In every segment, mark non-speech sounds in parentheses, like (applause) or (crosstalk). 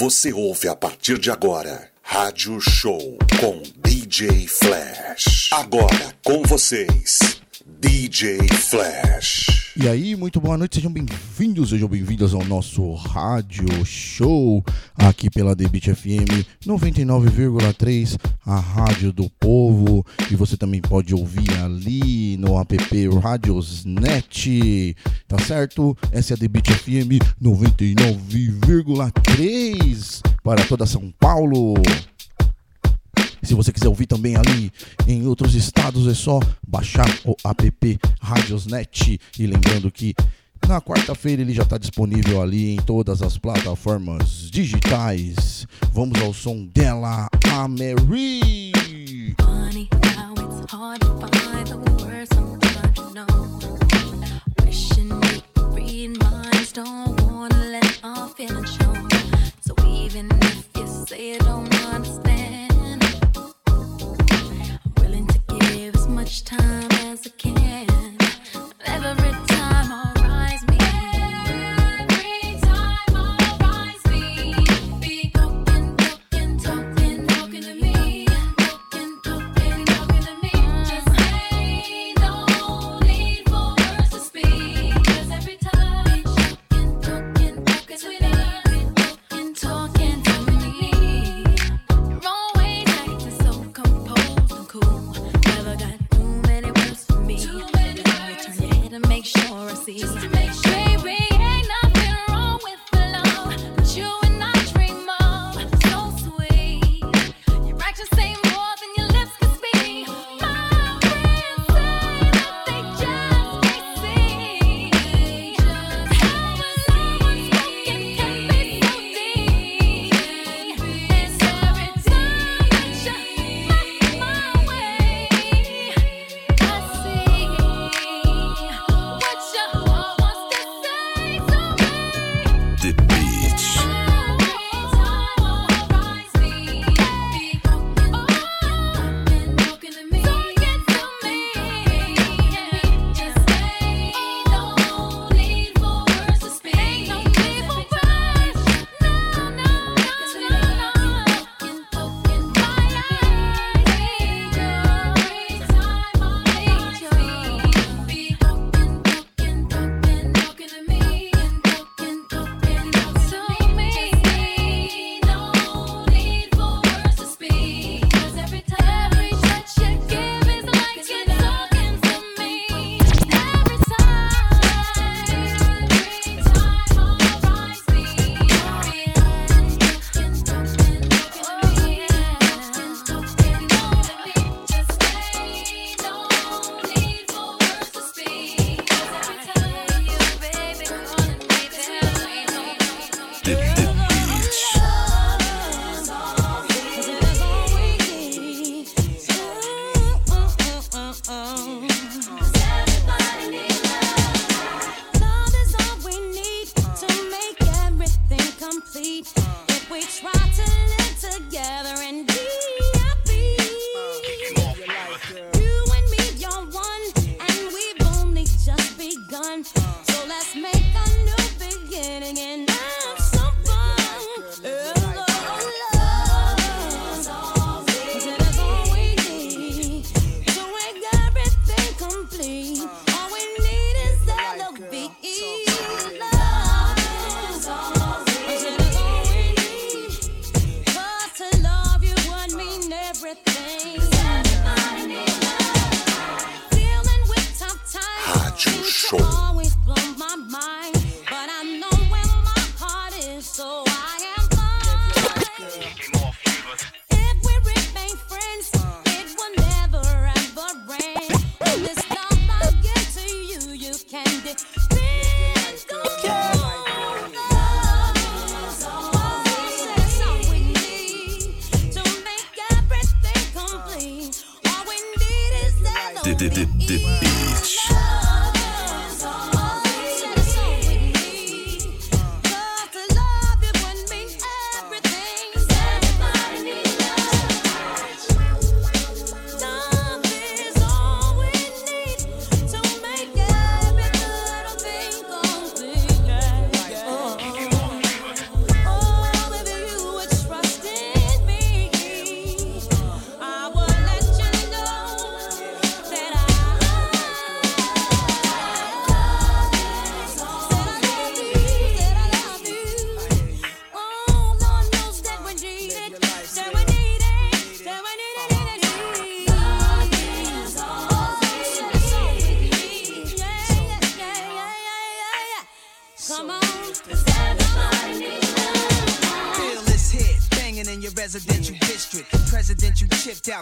Você ouve a partir de agora Rádio Show com DJ Flash. Agora com vocês. DJ Flash. E aí, muito boa noite, sejam bem-vindos, sejam bem-vindas ao nosso rádio show aqui pela Debit FM 99,3, a rádio do povo. E você também pode ouvir ali no app Radiosnet, tá certo? Essa é a Debit FM 99,3 para toda São Paulo. Se você quiser ouvir também ali em outros estados, é só baixar o app Radiosnet. E lembrando que na quarta-feira ele já está disponível ali em todas as plataformas digitais. Vamos ao som dela, a Mary. Don't wanna let our feelings show. So even if you say you don't understand. give as much time as I can. Every season.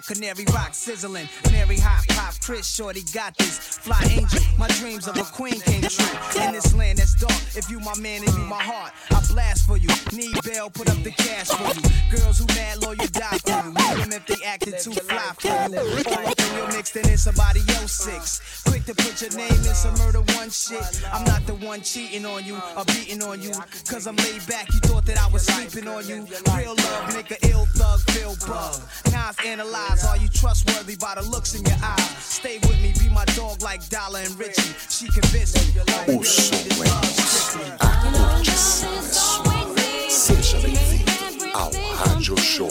Canary rock sizzling, Mary hot pop, Chris Shorty got this. Fly angel, my dreams of a queen came true. In this land that's dark, if you my man and you my heart, I blast for you. Need bail, put up the cash for you. Girls who mad loyal die for you. Even if they acted too fly for you. All up in your mix, it's somebody else's to put your name in some murder one shit. I'm not the one cheating on you or beating on you. Cause I'm laid back, you thought that I was sleeping on you. Real love, nigga, ill thug, feel bug. Now I've analyzed, are you trustworthy by the looks in your eyes? Stay with me, be my dog like Dollar and Richie. She convinced me. Like, oh, Seja bem-vindo ao Rádio Show.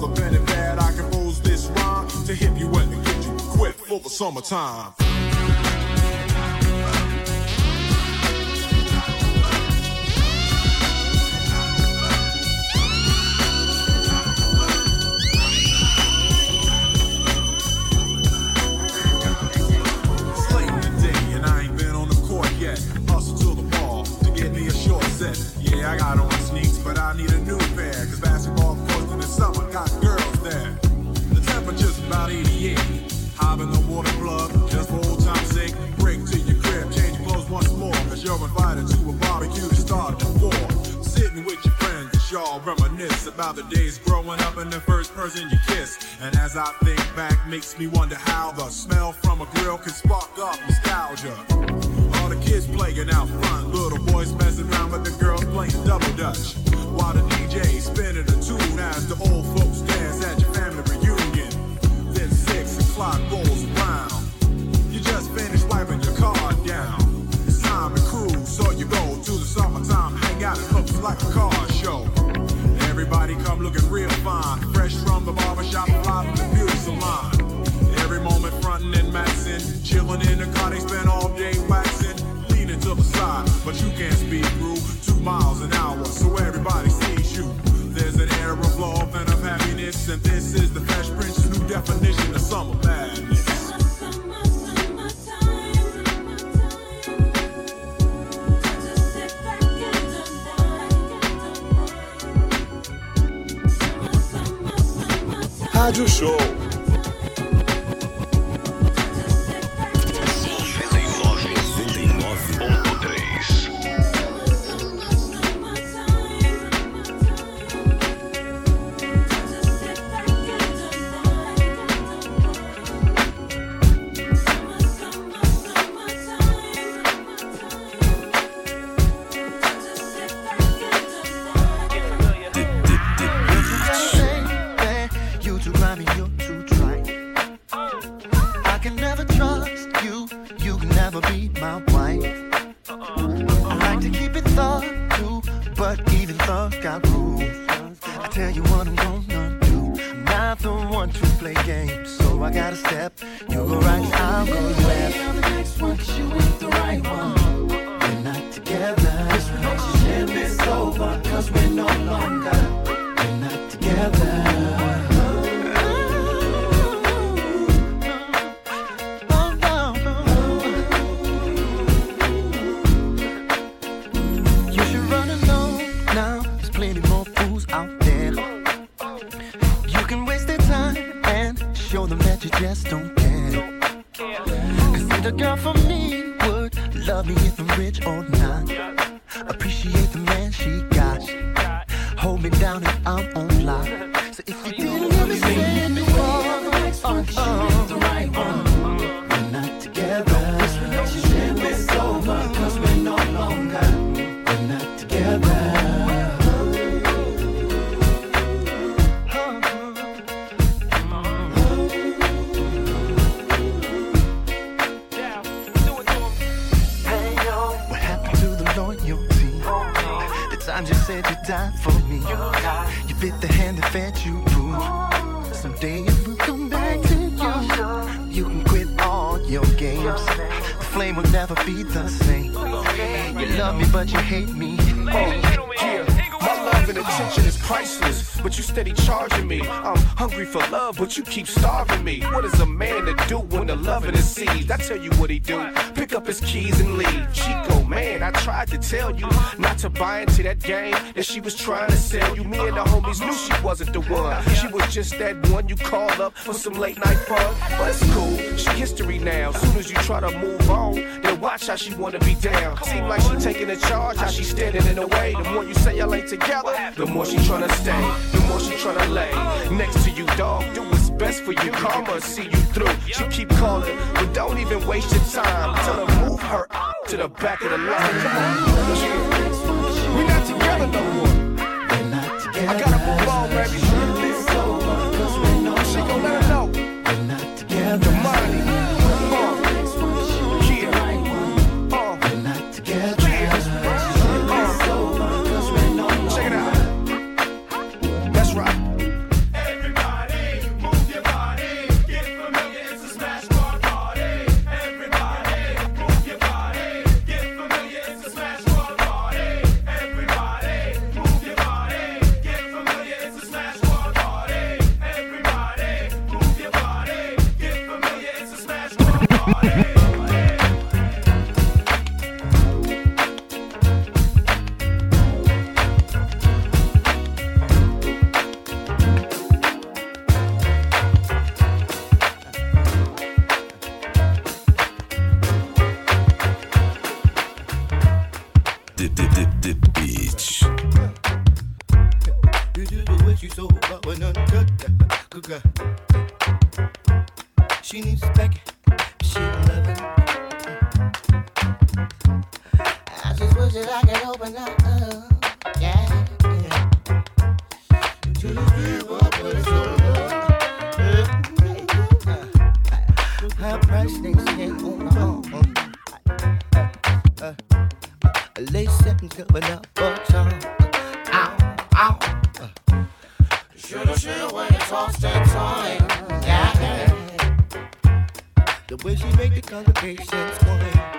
with a pen and pad, I compose this rhyme to hit you and to get you equipped for the summertime. About the days growing up and the first person you kissed. And as I think back, makes me wonder how the smell from a grill can spark up nostalgia. All the kids playing out front, little boys messing around with the girls playing double dutch. While the DJ spinning a tune as the old folks dance at your family reunion. Then six o'clock rolls around. You just finished wiping your car down. It's time to cruise, so you go to the summertime hangout. It looks like a car. Everybody come looking real fine, fresh from the barbershop, fly from the beauty salon. Every moment frontin' and maxin', chillin' in the car, they spend all day waxing, leaning to the side, but you can't speed through two miles an hour, so everybody sees you. There's an air of love and of happiness, and this is the Fresh Prince's new definition of summer madness. Rádio Show. Even thug got rules. I tell you what I'm gonna do. I'm not the one to play games, so I gotta step. You go right, I'll go left. the next one, 'cause you ain't the right one. We're not together. This relationship is over, cause we're no longer. We're not together. The girl for me would love me if I'm rich or not. Appreciate the man she got. Hold me down if I'm you keep starving me. What is a man to do when the loving is seized? I tell you what he do. Pick up his keys and leave. Chico, man, I tried to tell you not to buy into that game that she was trying to sell you. Me and the homies knew she wasn't the one. She was just that one you call up for some late night fun. But it's cool, she history now. Soon as you try to move on, then watch how she wanna be down. Seem like she taking the charge, how she standing in the way. The more you say y'all ain't together, the more she tryna stay, the more she tryna lay next to you, dog. Do what's best for you, karma see you through. She keep calling, but don't even waste your time. Tell her move her to the back of the line. we're not together no more. I gotta move on, baby. She make the congregation sway?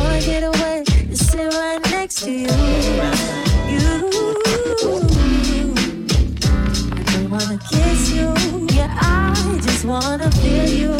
can't get away to sit right next to you. You. I don't wanna kiss you. Yeah, I just wanna feel you.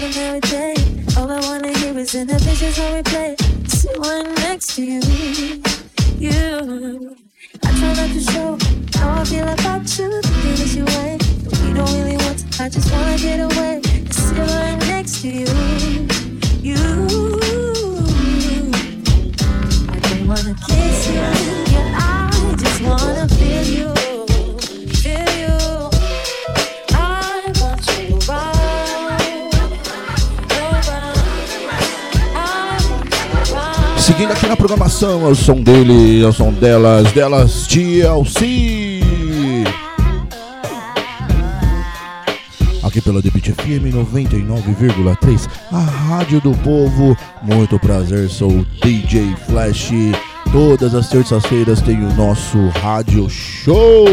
like an every day. All I wanna hear is in the pictures when we play. one next to you, you. I try not to show how I feel about you, thinking that you wait. But we don't really want to. I just wanna get away. Sit next to you. seguindo aqui na programação. É o som dele, é o som delas, delas, TLC. Aqui pela DBT FM 99,3, a Rádio do Povo. Muito prazer, sou o DJ Flash. Todas as terças-feiras tem o nosso Rádio Show.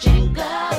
jingle.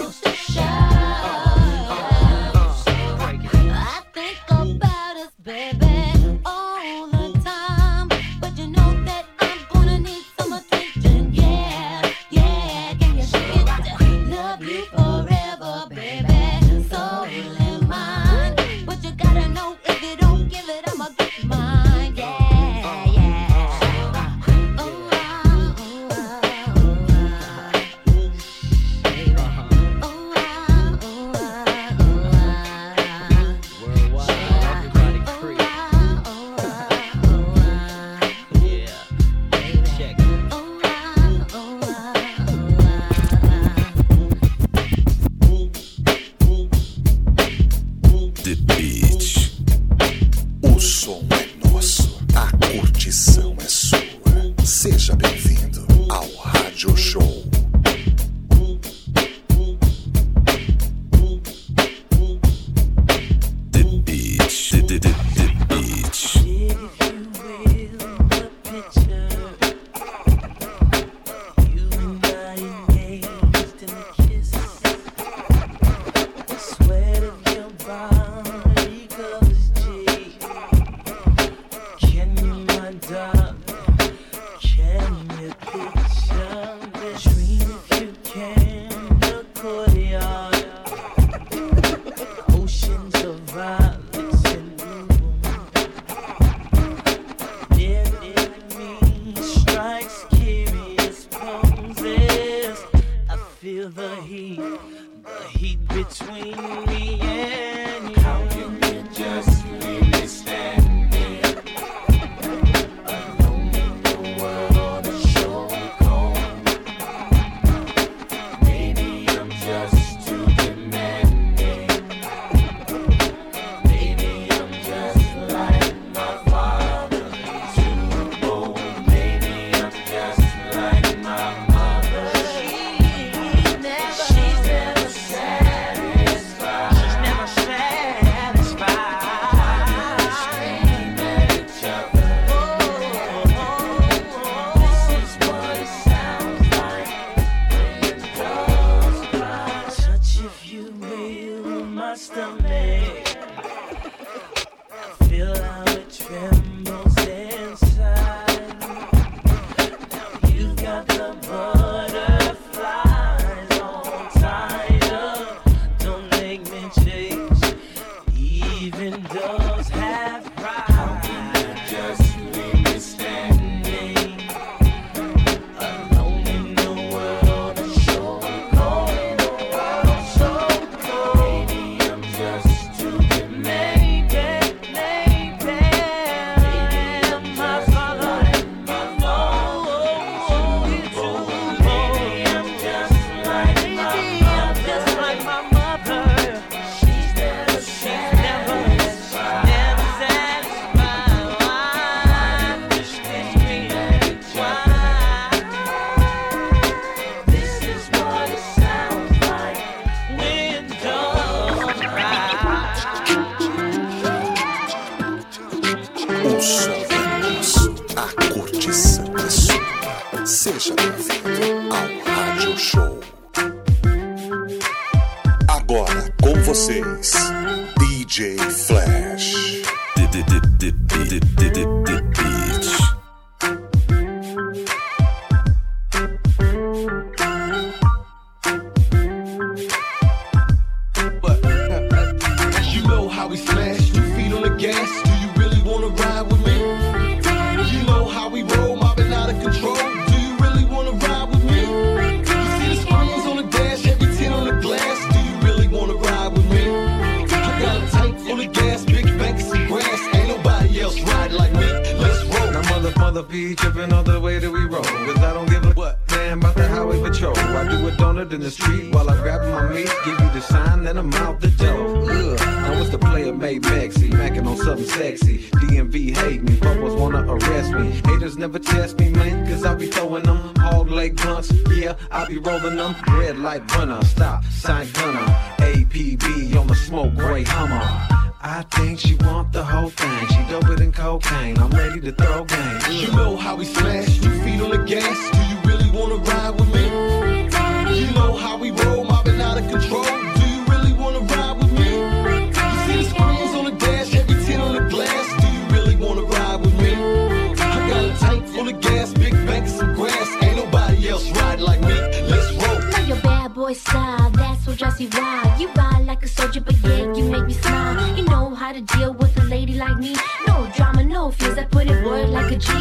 Flash. Mother be tripping all the way that we roll. Cause I don't give a what, man, about the highway patrol. I do a donut in the street while I grab my meat. Give you the sign, then I'm out the door. Ugh. Now what's the player made Maxi? Macking on something sexy. DMV hate me, bubbles wanna arrest me. Haters never test me, man, cause I be throwing them hog leg blunts. Yeah, I be rolling them. Red light runner, stop, sign gunner. APB on the smoke, gray Hummer. I think she want the whole thing. She doper than cocaine. I'm ready to throw game. You know how we smash, two feet on the gas. Do you really wanna ride with me? You know how we roll, mobbing out of control. Do you really wanna ride with me? You see the screens on the dash, every 10 on the glass. Do you really wanna ride with me? I got a tank full of gas, big banks of grass. Ain't nobody else riding like me. Let's roll. Love your bad boy style, that's what drives me wild. You ride like a soldier, but yeah, you make me smile. You know how to deal with a lady like me. No drama, no fears, I put it word like a G.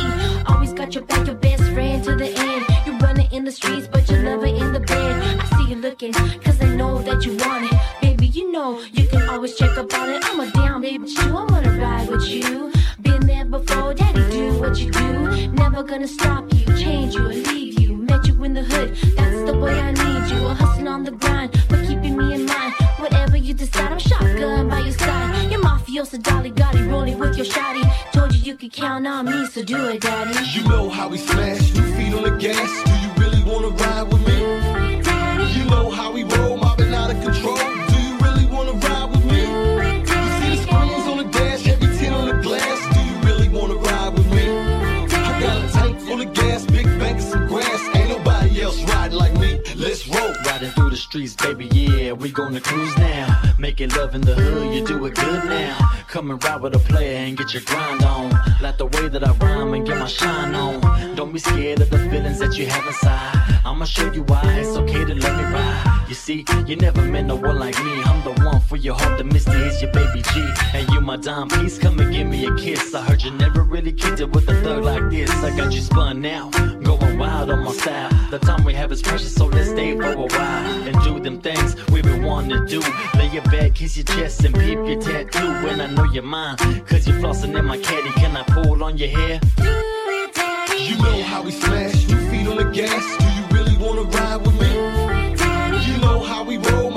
Always got your back, your best friend to the end. You running in the streets, but you love it in the bed. I see you looking, cause I know that you want it. Baby, you know you can always check up on it. I'm a down baby too, I wanna ride with you. Been there before, daddy, do what you do. Never gonna stop you, change you, or leave you. Met you in the hood, that's the way I need you. A hustling on the grind, but keeping me in mind. Whatever you decide, I'm shotgun by your side. You're mafiosa, dolly, gotti, rolling with your shotty. Told you you could count on me, so do it, daddy. You know how we smash, two feet on the gas. Do you really wanna ride with me? You know how we roll, mobbing out of control. Do you really wanna ride with me? You see the screens on the dash, every 10 on the glass. Do you really wanna ride with me? I got a tank full of gas, big banks of grass. Ain't nobody else riding like me. Let's roll. Riding through the streets, baby, yeah, we gonna cruise now. Making love in the hood, you do it good now. Come and ride with a player and get your grind on. Like the way that I rhyme and get my shine on. Don't be scared of the feelings that you have inside. I'ma show you why it's okay to let me ride. You see, you never met no one like me. I'm the one for your heart, the misty is your baby G. And you my dime piece, come and give me a kiss. I heard you never really kicked it with a thug like this. I got you spun now, going wild on my style. The time we have is precious, so let's stay for a while and do them things we been wanting to do. Lay your back, kiss your chest, and peep your tattoo. And I know you're mine, cause you're flossing in my caddy. Can I pull on your hair? You know how we smash, two feet on the gas. Do you really wanna ride with me? You know how we roll,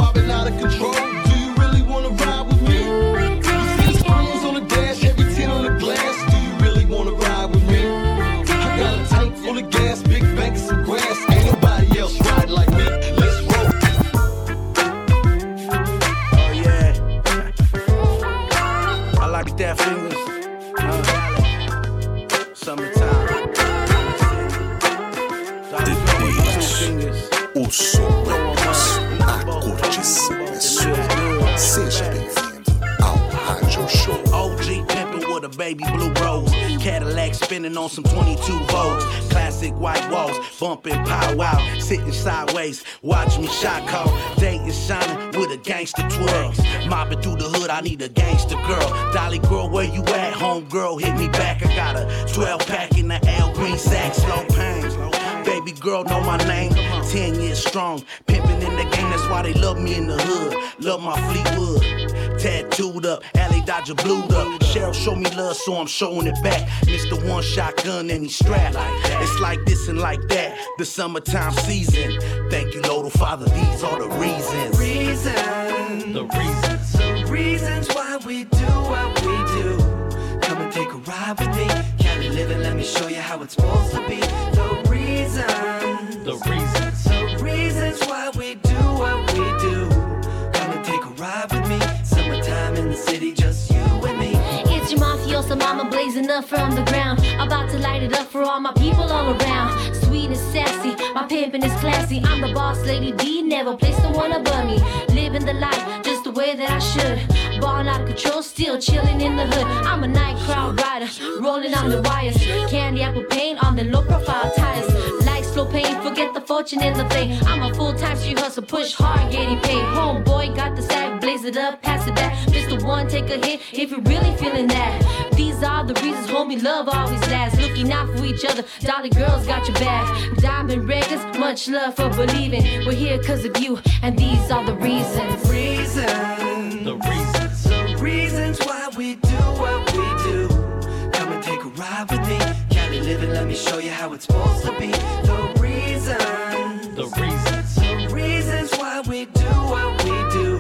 sou a curtição é sua. Seja bem-vindo ao Rádio Show. OG Pimpin' with a baby blue rose. Cadillac spinning on some 22 volts. Classic white walls, bumping powwow. Sitting sideways, watch me shot call. Day is shining with a gangster twirl. Mopping through the hood, I need a gangster girl. Dolly girl, where you at? Home girl, hit me back. I got a 12 pack in the L green sack. Slow pain, baby girl, know my name Ten years strong, pimping in the game. That's why they love me in the hood. Love my Fleetwood. Tattooed up, alley Dodger blued up. Cheryl show me love, so I'm showing it back. Mr. One Shotgun and he strapped. It's like this and like that. The summertime season. Thank you, Lord Father. These are the reasons. Reason. The reasons. The reasons why we do what we do. Come and take a ride with me. Cali living, let me show you how it's supposed to be. The reasons. The reasons. The reasons city, just you and me. It's your mafiosa mama blazing up from the ground. About to light it up for all my people all around. Sweet and sassy, my pimpin' is classy. I'm the boss lady D, never place the one above me. Living the life just the way that I should. Ballin' out of control, still chillin' in the hood. I'm a night crowd rider, rolling on the wires. Candy apple paint on the low profile tires. Like slow pain, forget the fortune in the thing. I'm a full time street hustle, push hard, getting paid. Homeboy got the sack, blaze it up, pass it back. Mr. One, take a hit if you're really feeling that. These are the reasons, homie, love always lasts. Looking out for each other, Dolly girls got your back. Diamond records, much love for believing. We're here cause of you, and these are the reasons. Reason. The reasons. The reasons why we do what we do. Come and take a ride with me. Cali living, let me show you how it's supposed to be. The reason. The reasons. The reasons why we do what we do.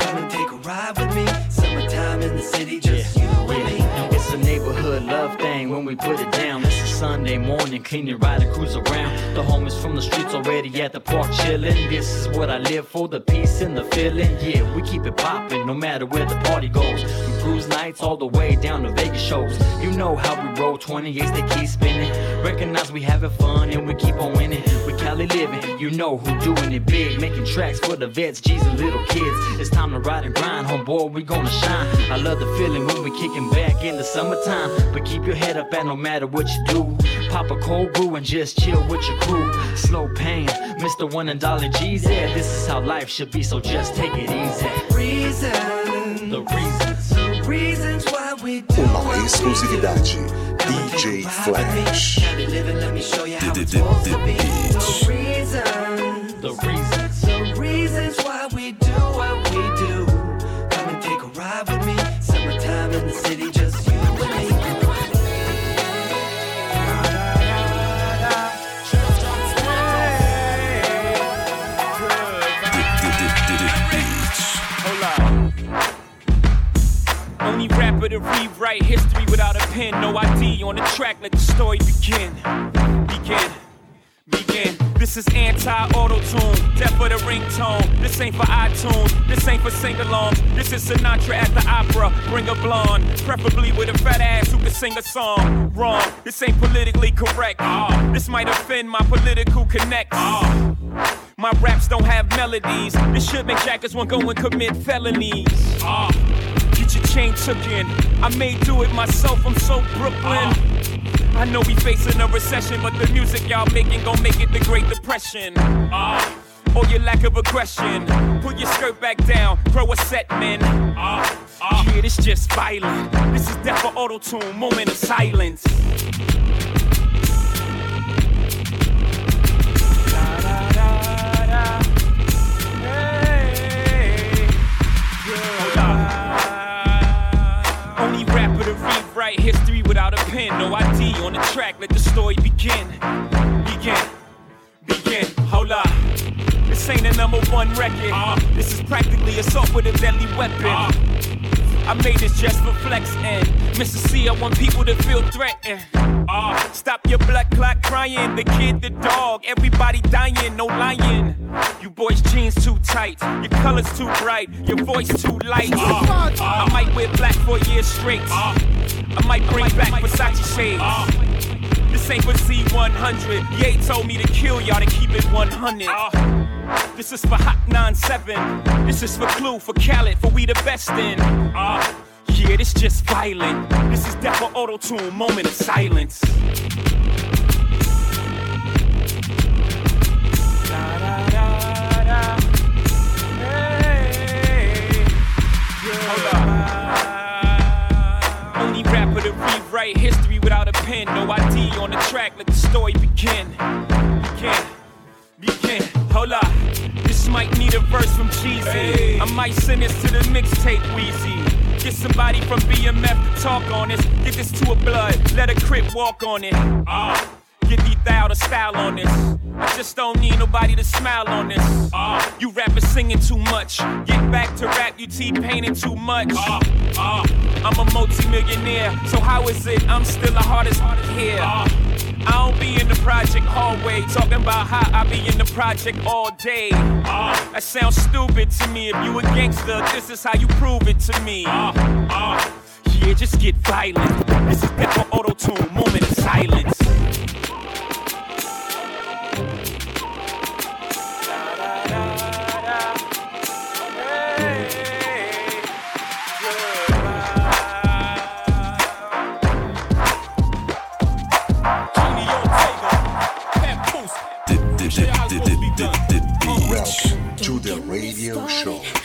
Come and take a ride with me. Summertime in the city, just you and me. It's a neighborhood love thing when we put it down. Sunday morning, cleaning, riding, cruise around. The homies from the streets already at the park chilling. This is what I live for, the peace and the feeling. Yeah, we keep it popping no matter where the party goes. From cruise nights all the way down to Vegas shows. You know how we roll 28s, they keep spinning. Recognize we having fun and we keep on winning. We Cali living, you know who doing it big. Making tracks for the vets, G's and little kids. It's time to ride and grind, homeboy, we gonna shine. I love the feeling when we kicking back in the summertime. But keep your head up and no matter what you do. Pop a cold brew and just chill with your crew. Slow pain, Mr. One and Dollar G's. Yeah, this is how life should be, so just take it easy. Reason. The reasons. The reasons why we do Uma exclusividade. DJ Flash. Cali living, let me show you how The- it's the- supposed the to be. beach. The reasons. The reasons. The reasons why we do to rewrite history without a pen, no ID on the track. Let the story begin. Begin. Begin. This is anti-auto tune, death for the ringtone. This ain't for iTunes, this ain't for sing-alongs. This is Sinatra at the opera. Bring a blonde, preferably with a fat ass who can sing a song. Wrong, this ain't politically correct. Ah, this might offend my political connects. Ah. My raps don't have melodies. This should make jackers want go and commit felonies. Ah, your chain took in. I may do it myself. I'm so Brooklyn. I know we facing a recession, but the music y'all making gon' make it the Great Depression. Ah, or your lack of aggression. Put your skirt back down, grow a set, man. Ah, ah. Yeah, this just violent. This is death for auto tune, moment of silence. No ID on the track. Let the story begin, begin, begin. Hold up. This ain't a number one record. This is practically assault with a deadly weapon. I made this just for flex and Mr. C, I want people to feel threatened. Uh, stop your blood clot crying. The kid, the dog, everybody dying, no lying. You boys' jeans too tight, your colors too bright, your voice too light. Uh, I might wear black for a year straight. Uh, I might bring back Versace shades. This ain't for Z100. Ye told me to kill y'all to keep it 100. Uh, this is for Hot 97. This is for Clue, for Khaled, for we the best in. Uh, Yeah, this just violent. This is death for auto tune, moment of silence. Only No ID on the track, let the story begin. Begin, begin. Hold up. This might need a verse from Jeezy. I might send this to the mixtape Weezy. Get somebody from BMF to talk on this. Get this to a blood, let a crip walk on it. Ah. Get thou the style on this. I just don't need nobody to smile on this. Ah, you rappers singing too much. Get back to rap, you T-painting too much. Ah, ah, I'm a multi-millionaire, so how is it I'm still the hardest here? Ah, I don't be in the project hallway talking about how I be in the project all day. Ah, that sounds stupid to me. If you a gangster, this is how you prove it to me. Ah, ah, yeah, just get violent. This is Pepper Auto Tune, moment of silence. Radio show.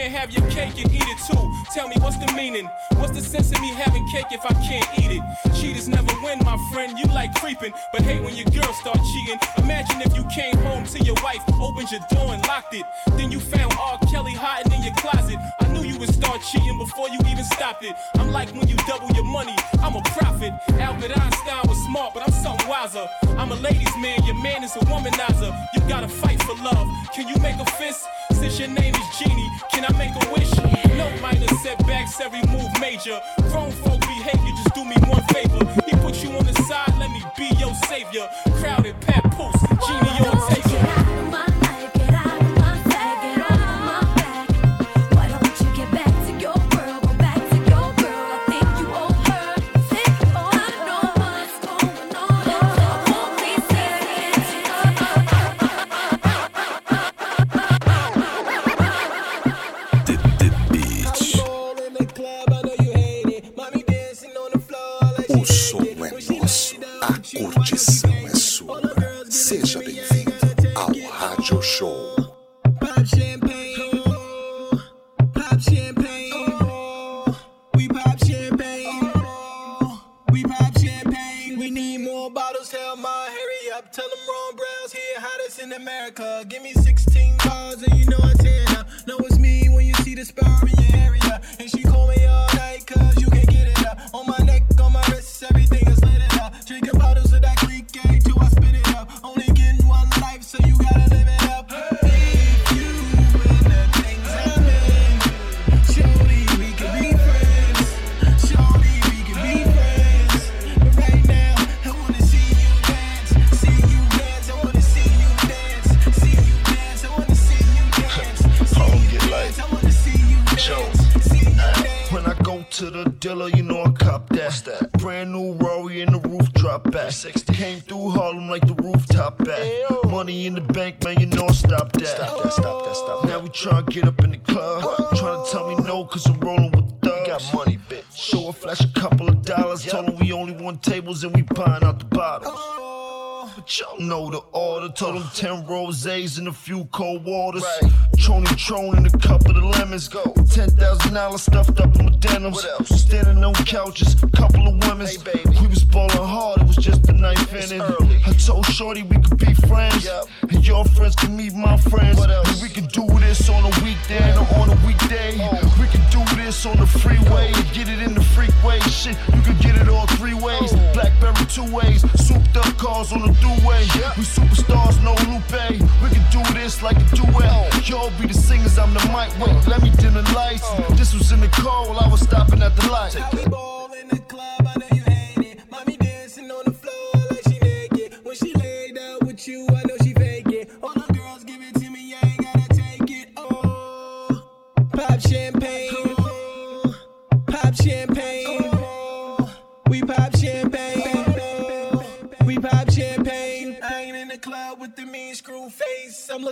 Can't have your cake and eat it too. Tell me what's the meaning? What's the sense of me having cake if I can't eat it? Cheaters never win, my friend. You like creeping, but hate when your girl start cheating. Imagine if you came home to your wife, opened your door and locked it. Then you found R. Kelly hiding in your closet. I knew you would start cheating before you even stopped it. I'm like when you double your money, I'm a prophet. Albert Einstein was smart, but I'm something wiser. I'm a ladies' man, your man is a womanizer. You gotta fight for love. Can you make a your name is Genie, can I make a wish? No minor setbacks, every move major. Grown folk behavior, just do me one favor. He put you on the side, let me be your savior. Told them 10 rosés and a few cold waters. Trony Tron and a couple of lemons. Go. $10,000 stuffed up in my denims. Standing on couches, couple of women's. We was ballin' hard, it was just the ninth inning. I told Shorty we could be friends. And your friends can meet my friends. We can do this on a weekday or on a weekday. We can do this on the freeway get it in the freeway. Shit, you can get it all three ways. Blackberry two ways. Souped up cars on the throughway. We superstars, no Lupe. We can do this like a duet. Y'all be the singers, I'm the mic. Wait, let me dim the lights. This was in the car while I was stopping at the light.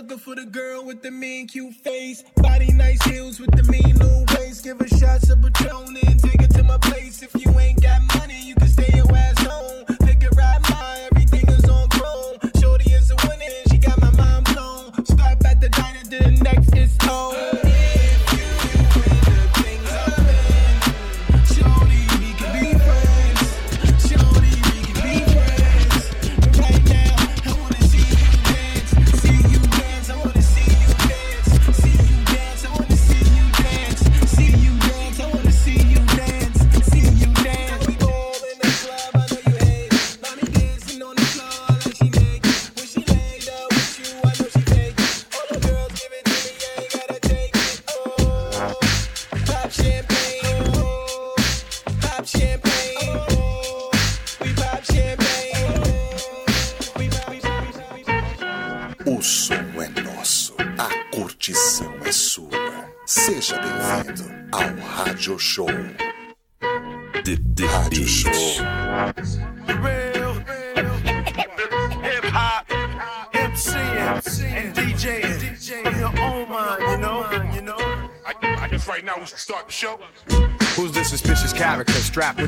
Looking for the girl with the mean cute face. Body nice heels with the mean little waist. Give her shots of Patron and take it to my place. If you ain't got money, you can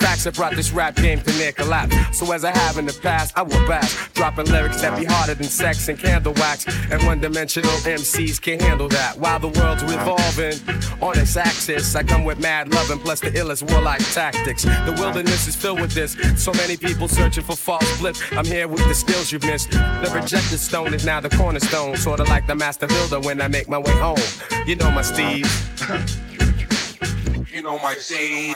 facts have brought this rap game to near collapse. So as I have in the past, I will back. Dropping lyrics that be harder than sex and candle wax. And one dimensional MCs can't handle that. While the world's revolving on its axis, I come with mad love and plus the illest warlike tactics. The wilderness is filled with this. So many people searching for false blips. I'm here with the skills you've missed. The rejected stone is now the cornerstone. Sorta like the master builder when I make my way home. You know my steez. (laughs) You know my thing.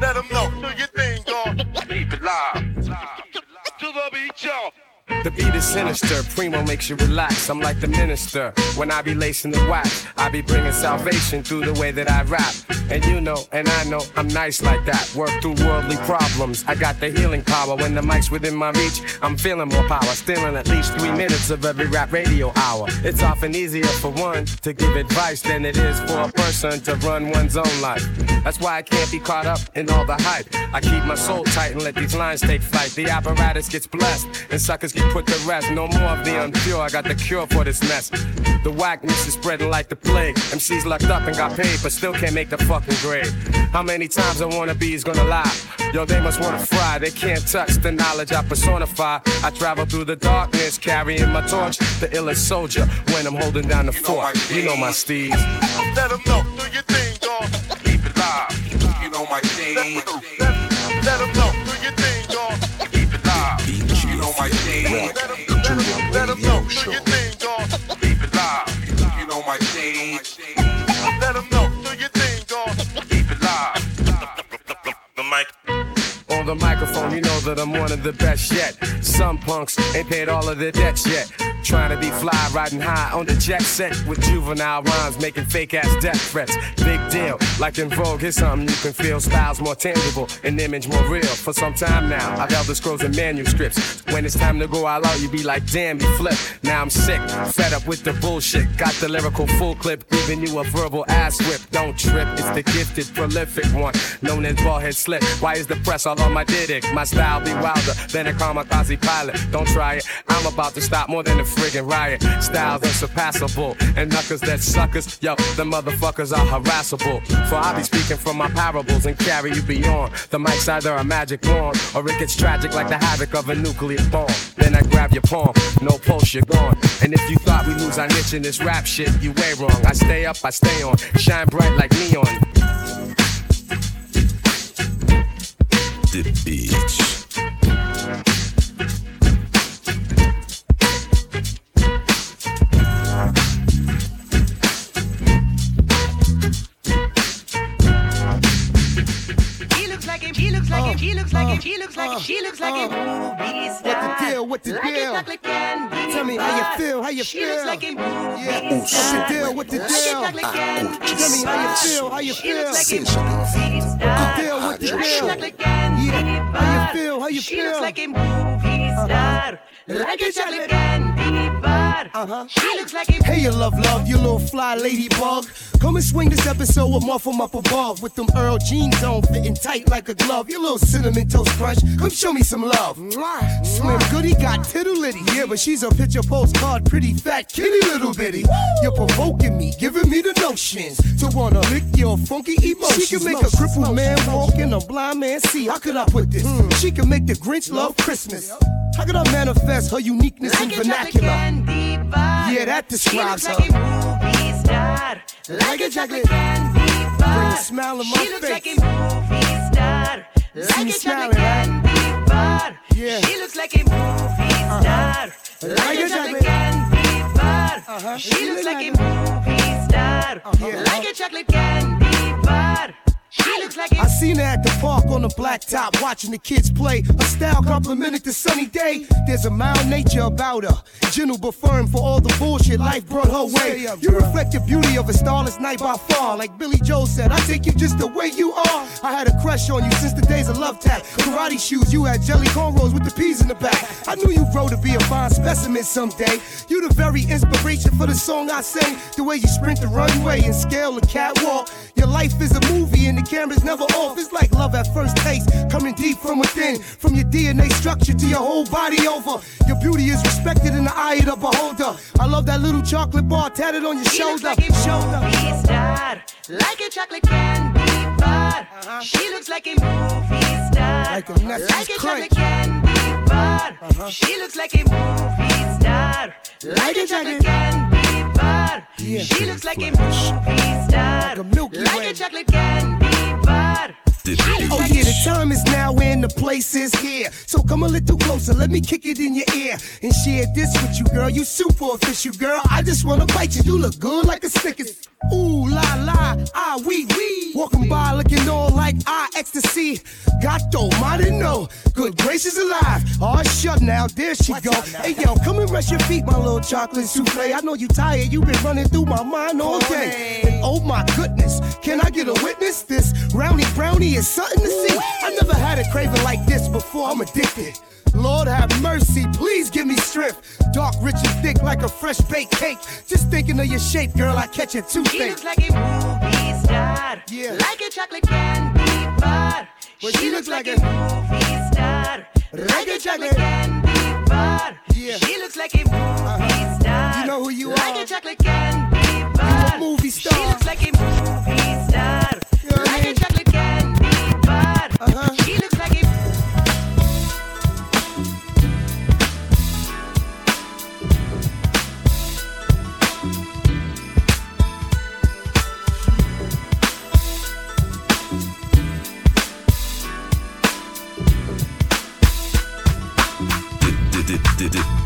Let them know. Do your thing, y'all. Keep it live. To the beat, y'all. The beat is sinister, Primo makes you relax. I'm like the minister. When I be lacing the wax, I be bringing salvation through the way that I rap. And you know, and I know, I'm nice like that. Work through worldly problems. I got the healing power. When the mic's within my reach, I'm feeling more power. Stealing at least three minutes of every rap radio hour. It's often easier for one to give advice than it is for a person to run one's own life. That's why I can't be caught up in all the hype. I keep my soul tight and let these lines take flight. The apparatus gets blessed, and suckers get put to rest. No more of the unpure. I got the cure for this mess. The whackness is spreading like the plague. MCs locked up and got paid, but still can't make the fucking grade. How many times I wanna be is gonna lie? Yo, they must wanna fry. They can't touch the knowledge I personify. I travel through the darkness, carrying my torch, the illest soldier. When I'm holding down the fort, you know my steez. Let them know. Do your thing, y'all. Keep it live. You know my thing. Them know. The microphone, you know that I'm one of the best yet. Some punks ain't paid all of their debts yet. Trying to be fly, riding high on the jet set with juvenile rhymes, making fake ass death threats. Big deal, like in Vogue, here's something you can feel. Styles more tangible, and image more real. For some time now, I've held the scrolls and manuscripts. When it's time to go all out, you be like, damn, you flip. Now I'm sick, fed up with the bullshit. Got the lyrical full clip, giving you a verbal ass whip. Don't trip, it's the gifted, prolific one, known as Baldhead Slick. Why is the press all on my dick? My style be wilder than a kamikaze pilot. Don't try it, I'm about to stop more than a friggin' riot. Styles unsurpassable, and knuckers that suckers, yo, the motherfuckers are harassable. For I be speaking from my parables and carry you beyond. The mic's either a magic wand, or it gets tragic like the havoc of a nuclear bomb. Then I grab your palm, no pulse, you're gone. And if you thought we lose our niche in this rap shit, you way wrong. I stay up, I stay on, shine bright like neon. The beach. Like she looks like him. Movie star. What the deal? What the like deal? It ah, candy oh, Tell me how you feel, how you she feel. looks like. Yeah. Movie star. What the deal? What the Like it deal? chocolate candy Tell me how you feel, how you She feel. looks like him. Movie star. What the deal? What the Like deal? candy Yeah. How you feel? How you she feel? looks like a movie star. Uh-huh. Like a chocolate candy bar. Uh-huh. She looks like a Hey, you love, love, you little fly ladybug. Come and swing this episode with Muffle up above. With them Earl jeans on, fitting tight like a glove. You little cinnamon toast crunch. Come show me some love. Slim Goody got tittle litty. Yeah, but she's a picture postcard, pretty fat kitty little bitty. You're provoking me, giving me the notions to wanna lick your funky emotions. She can make a crippled man walk and a blind man see. How could I put this? She can make the Grinch love Christmas. How could I manifest her uniqueness in Like chocolate vernacular? Bar. Yeah, that describes she her. like a movie star. Like a chocolate candy bar. Bring a smile on my she looks face. like a movie star. Like a chocolate candy bar. Yeah. She looks like a movie uh-huh. star. Like a chocolate candy bar. She looks like a movie star. Like a chocolate candy bar. She looks like I seen her at the park on the blacktop watching the kids play. A style complimented the sunny day. There's a mild nature about her. Gentle but firm for all the bullshit life brought her way. You reflect the beauty of a starless night by far. Like Billy Joel said, I take you just the way you are. I had a crush on you since the days of love tap. Karate shoes, you had jelly cornrows with the peas in the back. I knew you'd grow to be a fine specimen someday. You the very inspiration for the song I sang. The way you sprint the runway and scale the catwalk. Your life is a movie and the camera's never off. It's like love at first taste, coming deep from within. From your DNA structure to your whole body over. Your beauty is respected in the eye of the beholder. I love that little chocolate bar tatted on your She looks like a shoulder. movie star, like a chocolate candy bar. She looks like a movie star, Like a like a chocolate candy bar. She looks like a movie star, like a chocolate candy bar. She looks like a movie star, like a chocolate candy Oh yeah, the time is now and the place is here. So come a little closer, let me kick it in your ear and share this with you, girl. You super official, girl. I just wanna bite you. You look good like a Snickers. Ooh la la, ah wee wee. Walking by looking all like ah ecstasy. Gato, no. Good gracious alive. Oh shut now, there she go. Hey yo, come and rest your feet, my little chocolate souffle. I know you tired, you been running through my mind all day. And oh my goodness, can I get a witness? This brownie brownie is something to see. I never had a craving like this before. I'm addicted. Lord have mercy, please give me strength. Dark, rich, and thick like a fresh baked cake. Just thinking of your shape, girl, I catch a She toothache. looks like a movie star, Yeah. like a chocolate candy bar. Well, she, looks like a movie star, like a chocolate candy bar. Yeah. She looks like a movie star. You know who you like are. a chocolate candy bar. a movie star. She looks like a movie star, like a chocolate candy bar. Uh-huh. She looks like a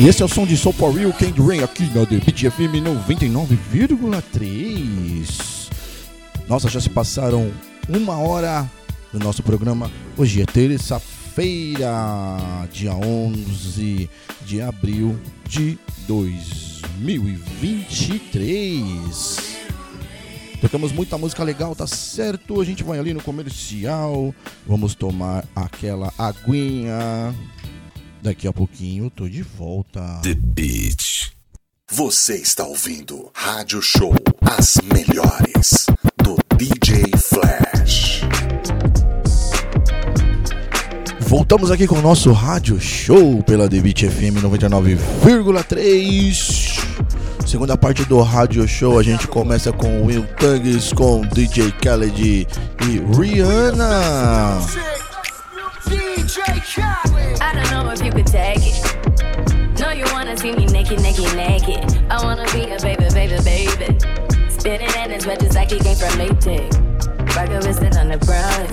E esse é o som de Soul for Real Candy Rain aqui na The Beat FM 99,3. Nossa, já se passaram uma hora do nosso programa. Hoje é terça-feira, dia 11 de abril de 2023. Tocamos muita música legal, tá certo? A gente vai ali no comercial, vamos tomar aquela aguinha. Daqui a pouquinho eu tô de volta. The Beat. Você está ouvindo Rádio Show, as melhores do DJ Flash. Voltamos aqui com o nosso rádio show pela The Beat FM 99,3. Segunda parte do rádio show, a gente começa com Will Tugs, com DJ Khaled e Rihanna. I don't know if you could take it. No, you wanna see me naked, naked, naked. I wanna be a baby, baby, baby. Spinning in as red as I can came from Maytag. Rocket it on the ground.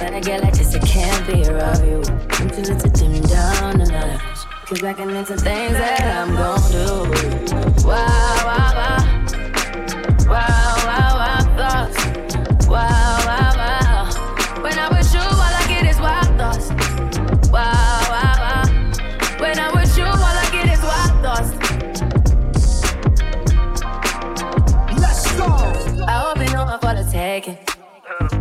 But I get like this, it can't be around you. I'm too little to dim down notch. Cause I can into things that I'm gon' do. Wow, wow. Wow,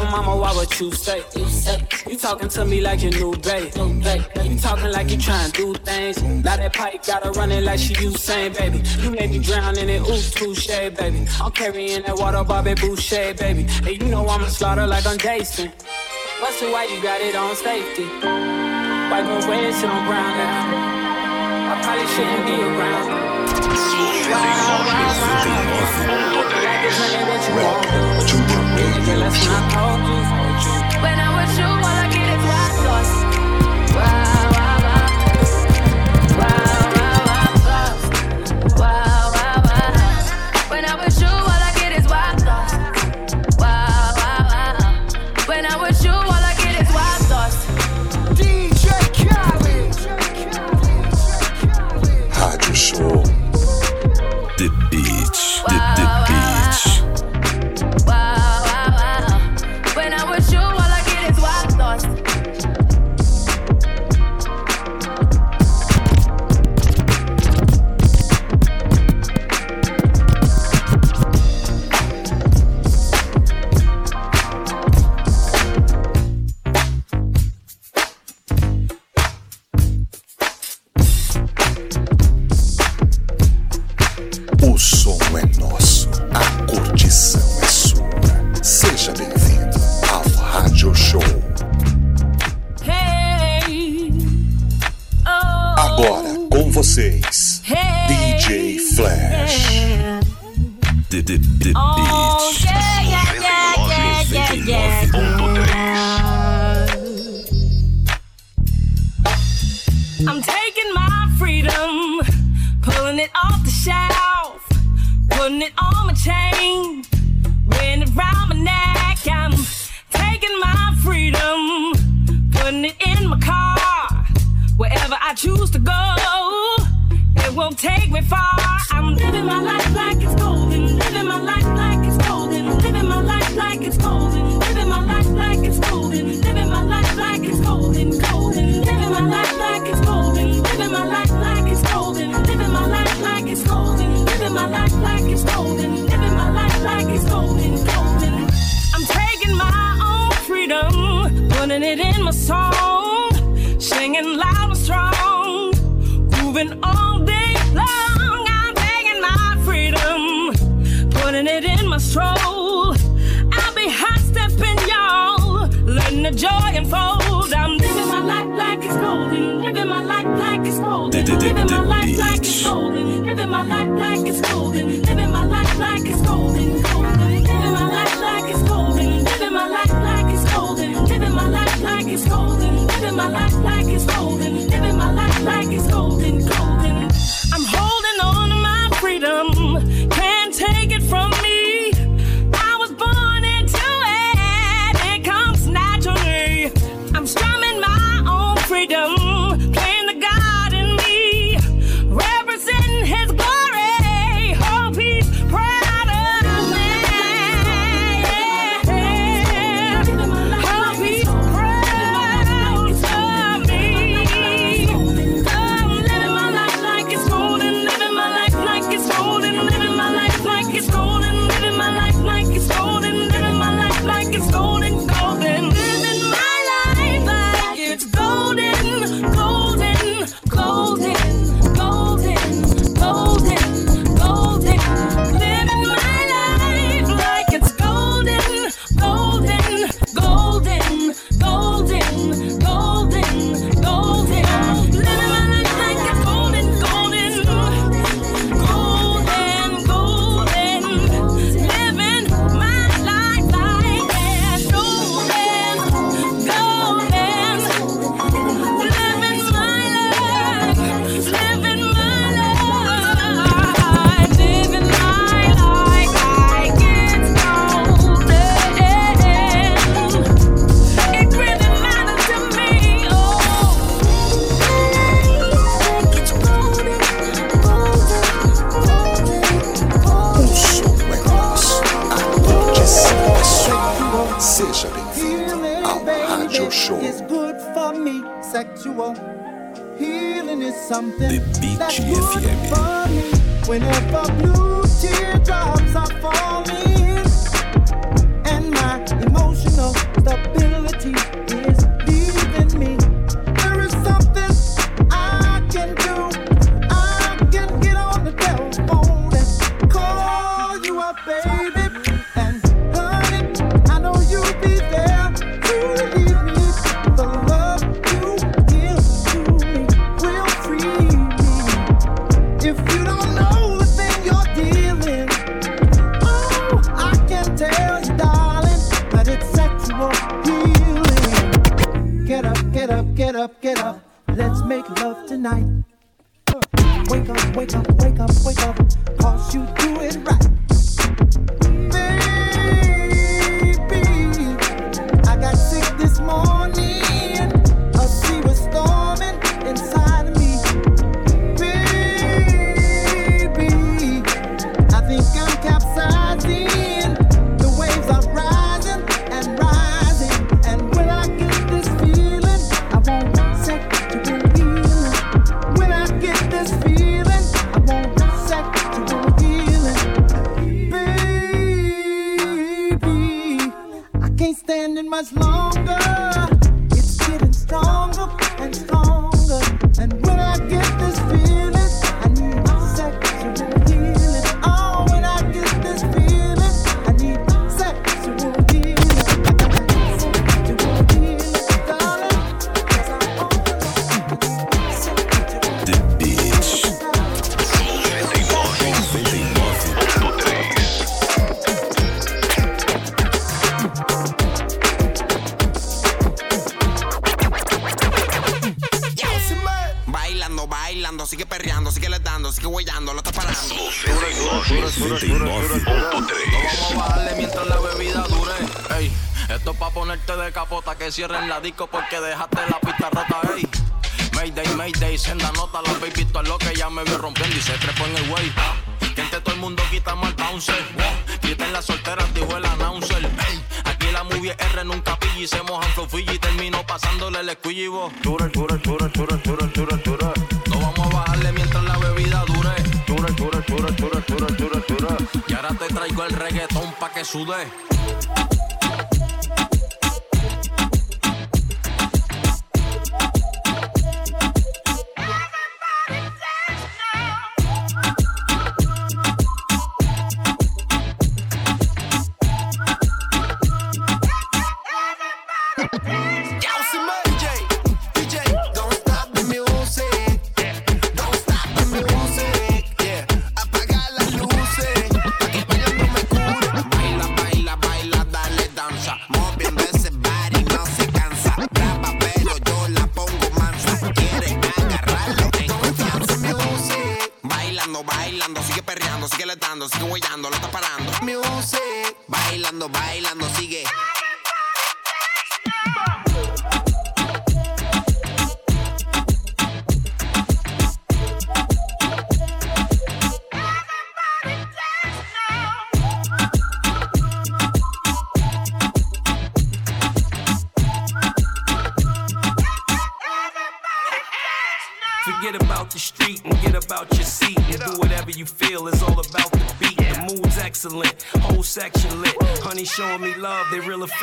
Careful, mama, why would you stay? You talking to me like your new babe. You talking like you trying to do things. Now that pipe got her running like she Usain, baby. You made me drown in it, ooh, touche, baby. I'm carrying that water, Bobby Boucher, baby. And you know I'ma slaughter like I'm Jason. What's the why you got it on safety? Wipe away, sit on ground now. I probably shouldn't be around. When I'm with you,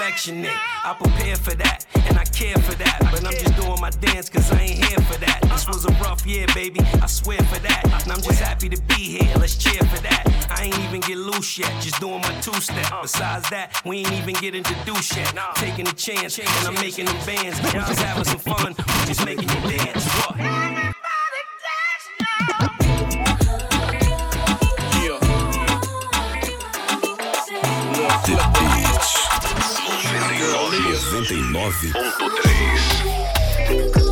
affectionate. I prepare for that and I care for that, but I'm just doing my dance cause I ain't here for that. This was a rough year, baby. I swear for that. And I'm just happy to be here. Let's cheer for that. I ain't even get loose yet, just doing my two step. Besides that, we ain't even get introduced yet. Taking a chance and I'm making them bands. We just having some fun, we just making you dance. 109.3.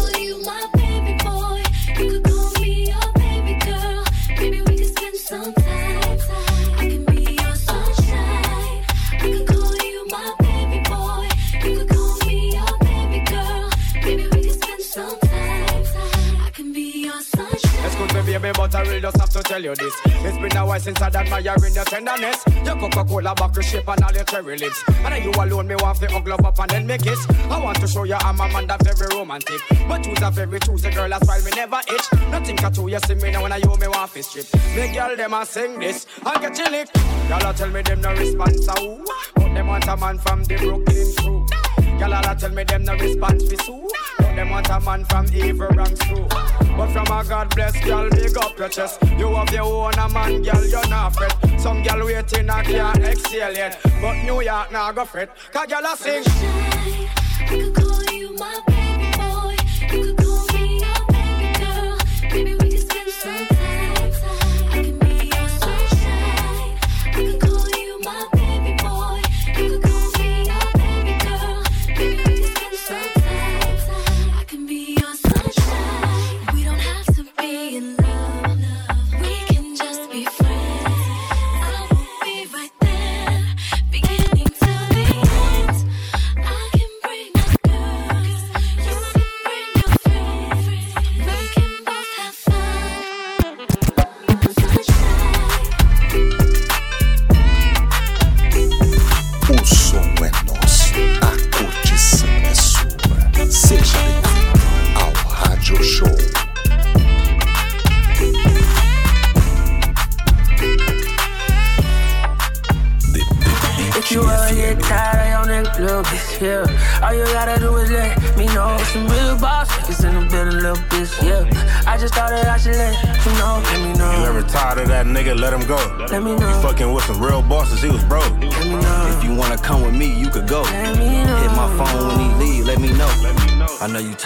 I really just have to tell you this. It's been a while since I'd admiring your tenderness. Your Coca-Cola bottle shape and all your cherry lips. And then you alone, me want to hug love up and then make kiss. I want to show you I'm a man that very romantic. But you's a very choosy girl, that's why me never itch. Nothing can you see me now when I you me want to strip. Me girl, them a sing this and get you lick. Y'all tell me them no response, ooh. But them want a man from the Brooklyn crew. Y'all all tell me them no response for Sue. But them want a man from evil ranks too. But from a God bless girl, big up your chest. You have your own a man, girl, you're not fret. Some girl waiting, I can't exhale yet. But New York now go fret. Cause girl I sing. O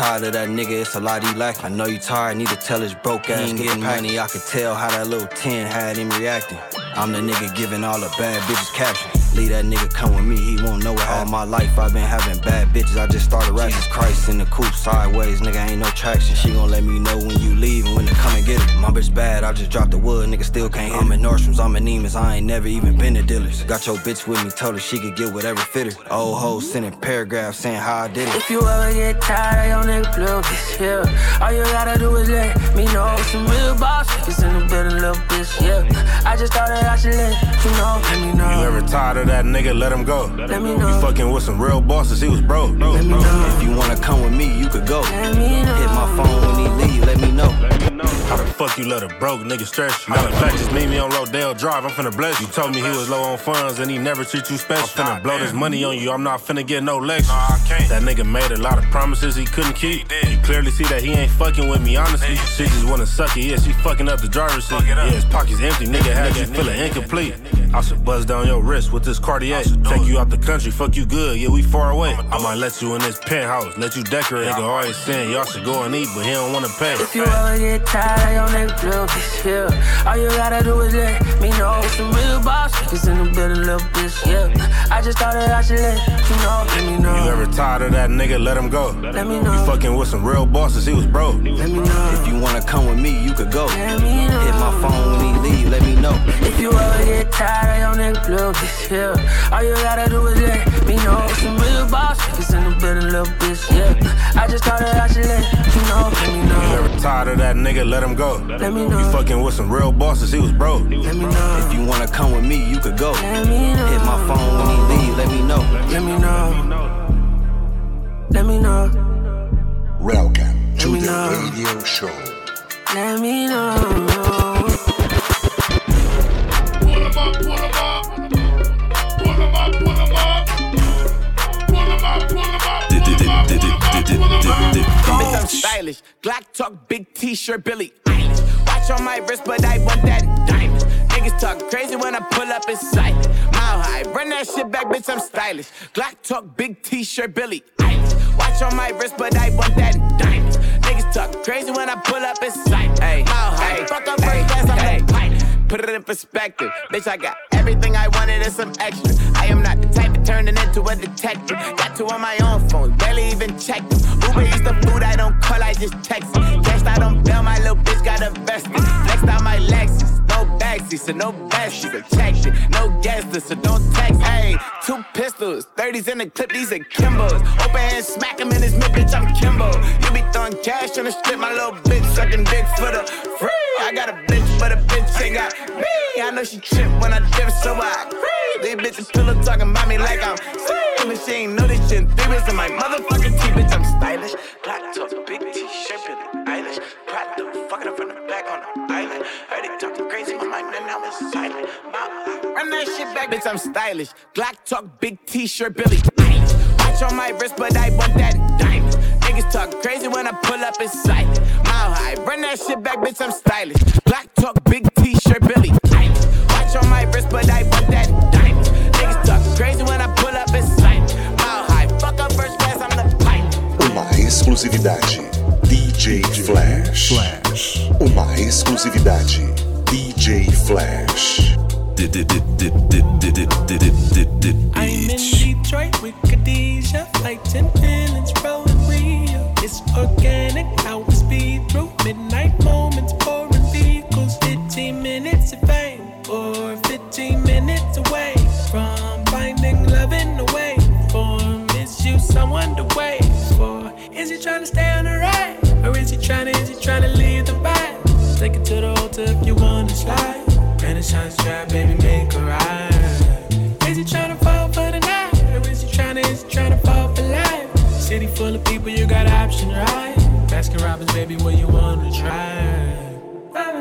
tired of that nigga, it's a lot he lack. I know you tired, need to tell his broke ass. He ain't getting money, I could tell how that little 10 had him reacting. I'm the nigga giving all the bad bitches caption. Leave that nigga come with me, he won't know it. All my life I've been having bad bitches, I just started rapping. Jesus Christ in the coupe sideways, nigga ain't no traction. She gon' let me know when you leave and when to come and get it. My bitch bad, I just dropped the wood, nigga still can't hit. I'm in Nordstrom's, I'm in Neiman's, I ain't never even been to dealers. Got your bitch with me, told her she could get whatever fit her. Old hoes sending paragraphs saying how I did it. If you ever get tired of your nigga little bitch, yeah. All you gotta do is let me know. Some real boss niggas in the building, little bitch, yeah. I just thought that I should let you know, let me know. You ever tired of that nigga? Let him go. Let me know. You fucking with some real bosses, he was broke. Let me know. If you wanna come with me, you could go. Let me know. Hit my phone when he leave, let me know. How the fuck you let a broke nigga stress you? Matter of fact, just meet me on Rodeo Drive, I'm finna bless you. Told me he was low on funds and he never treat you special. I'm finna blow this money on you, I'm not finna get no lecture. That nigga made a lot of promises he couldn't keep. You clearly see that he ain't fucking with me, honestly. She just wanna suck it, yeah, she fucking up the driver's seat. Yeah, his pockets empty, nigga had you feeling incomplete. I should buzz down your wrist with this Cartier. Take you out the country, fuck you good, yeah, we far away. I might let you in this penthouse, let you decorate. Nigga always saying y'all should go and eat, but he don't wanna pay. If you ever get tired of your nigga blue, bitch, yeah. All you gotta do is let me know. It's some real boss niggas in the building, little bitch, yeah. I just thought that I should let you know, let me tired of that nigga, let him go. Let me know. You fucking with some real bosses, he was broke. Let me know. If you wanna come with me, you could go. Let me know. Hit my phone when he leave, let me know. If you ever get tired of your nigga blue, bitch, yeah. All you gotta do is let me know. Some real boss niggas in the building, little bitch, yeah. I just thought that I should let you know, let me know. You ever tired of that nigga, let him go. Let me know. You fucking with some real bosses, he was broke. Let me know. If you wanna come with me, you could go. Let me know. Hit my phone when he leave, let me know. Let me know. Let me know. Welcome to me the know. radio show. Let me know. Bitch, I'm stylish. Glock talk, big t-shirt, Billie Eilish. Watch on my wrist, but I want that diamond. Niggas talk crazy when I pull up in sight. Mile high, run that shit back, bitch, I'm stylish. Glock talk, big t-shirt, Billie Eilish. Watch on my wrist, but I want that diamond. Niggas talk crazy when I pull up in sight. Hey, mile high, fuck up Put it in perspective, bitch. I got everything I wanted and some extra. I am not the type of turning into a detective. Got two on my own phone, barely even check them. Uber eats the food I don't call, I just text it. Cashed out on bail, my little bitch got a vested. Flexed out my Lexus, no backseat, so no besties. So check it, no guesses, so don't text. Hey, two pistols, 30s in the clip, these are Kimbos. Open hand, smack him in his mid, bitch, I'm Kimbo. You be throwing cash on the strip, my little bitch sucking dick for the free. I got a bitch, but a bitch ain't got me. I know she trip when I dip, so I agree. These bitches pillow talking about me like I'm slim. And she ain't know this shit. Three bits in my motherfucking teeth, bitch, I'm stylish. Black top, big t-shirt, Billie Eilish. Prada, fucking up from the back on the island. Heard it talking crazy, my mind, and now it's silent. Mama, run that shit back, bitch, I'm stylish. Glock talk, big t-shirt, Billie Eilish. Watch on my wrist, but I want that diamond. Niggas talk crazy when I pull up in sight. Mile high, run that shit back, bitch, I'm stylish. Black talk, big t-shirt, Billie Eilish. Watch on my wrist, but I want that diamond. Niggas talk crazy when I pull up in sight. Mile high, fuck up first class, I'm the pilot. Uma exclusividade. DJ Flash. Flash. Uma exclusividade. DJ Flash. I'm in Detroit with Khadijah, flight 10 feelings, rolling Rio. It's organic, we speed through midnight moments, pouring vehicles, 15 minutes of fame, or 15 minutes away from finding love in the way. Is you someone to wait for? Is he trying to stay on the right, or is he trying to, is he trying to leave the vibe? Take it to the altar if you wanna slide. Renaissance trap, baby, make full of people, you got option, right? Baskin Robbins, baby, what you wanna try?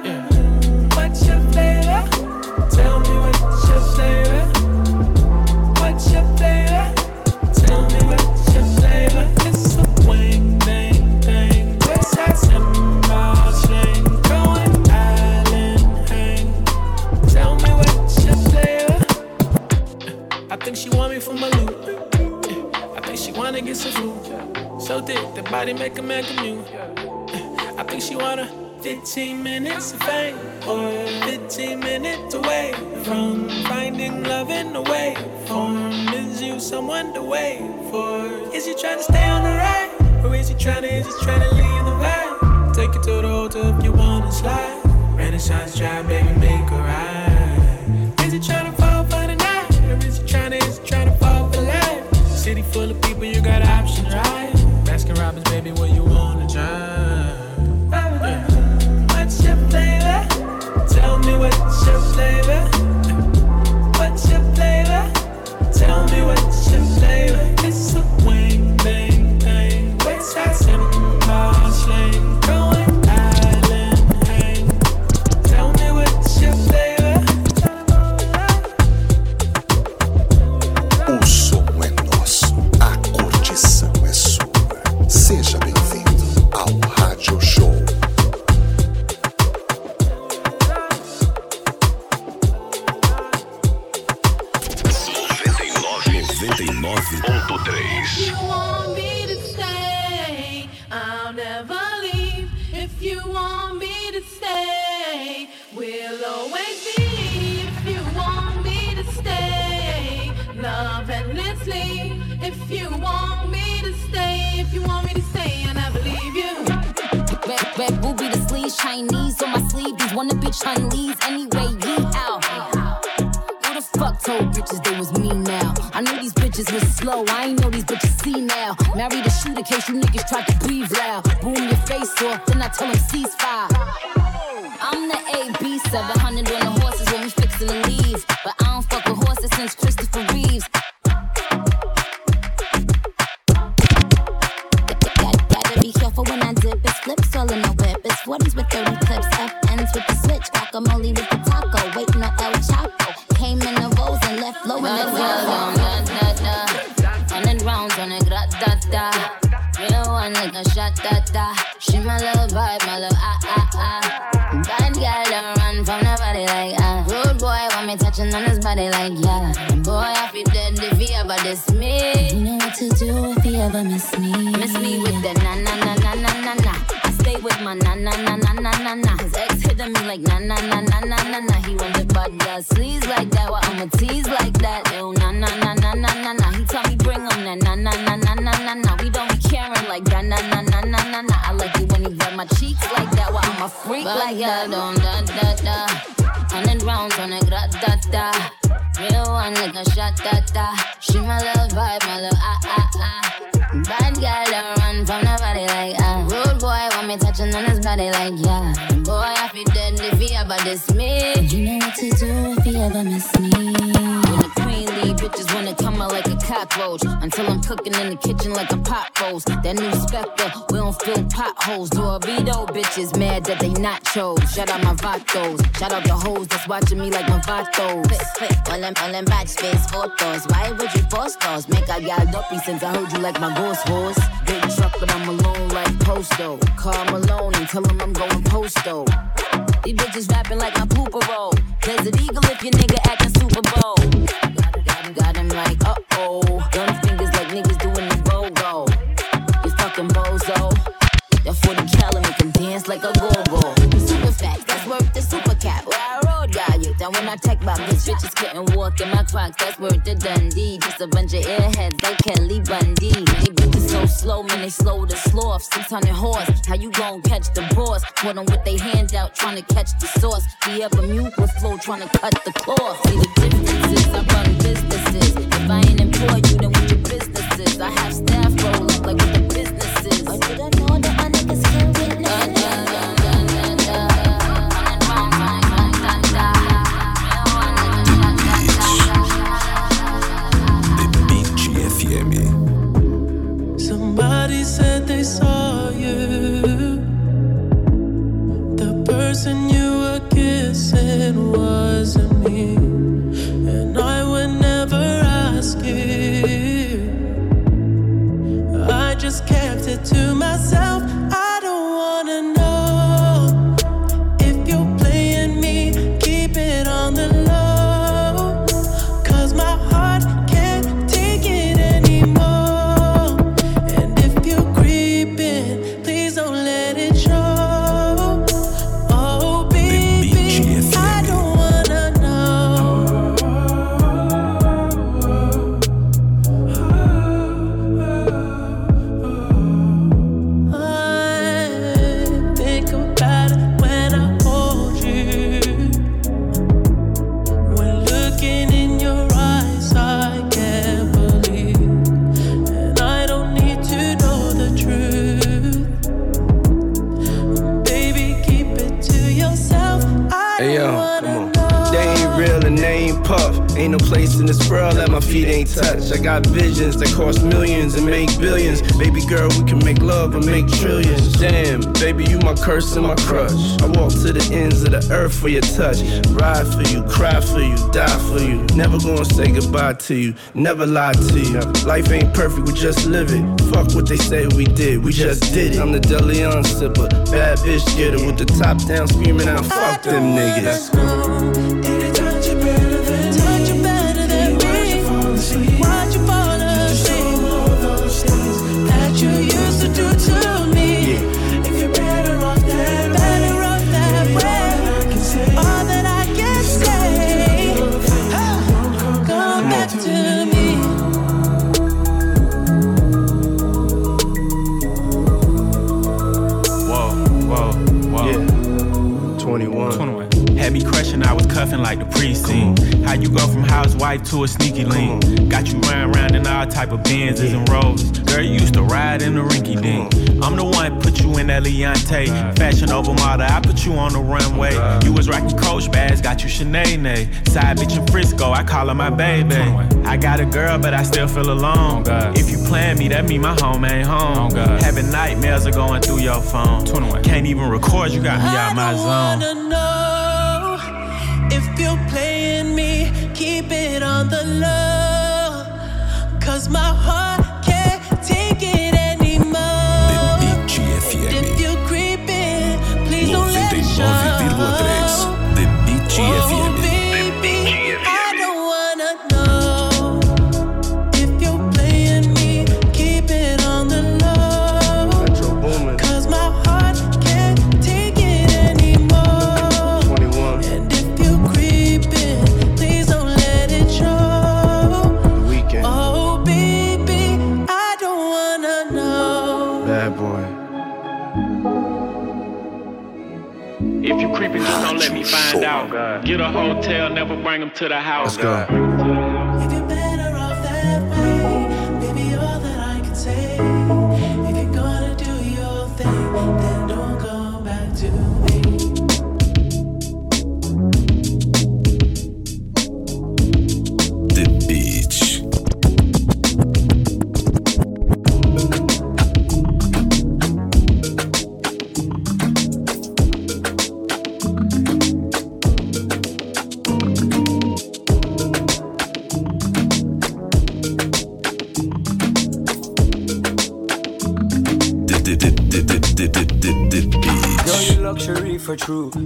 Yeah. What's your flavor? Tell me what's your flavor? What's your flavor? Tell me what's your flavor? It's a wing, dang, dang. West side cymbal slang. Going island hang. Tell me what's your flavor? I think she want me for my loot. I think she wanna get some food. So thick, the body make a man commute. I think she wanna 15 minutes of fame or 15 minutes away from finding love in the way. Form is you someone to wait for? Is he trying to stay on the ride? Or is he trying to, is he trying to leave the vibe? Take it to the altar if you wanna slide. Renaissance drive, baby, make a ride. like my ghost was. to you, never lie to you. Life ain't perfect, we just live it. Fuck what they say we did, we just did it. I'm the Deleon sipper, bad bitch getter with the top down, screaming out, fuck them niggas. Housewife to a sneaky link? Got you riding around in all type of Benzes and Rolls. Girl, you used to ride in the rinky dink. I'm the one put you in that Leontay. Fashion over model, I put you on the runway. You was rocking Coach bags, got you Sinead. Side bitch in Frisco, I call her my baby. I got a girl, but I still feel alone. If you plan me, that mean my home ain't home. Having nightmares are going through your phone. Can't even record, you got me out my zone. To the house. Let's go.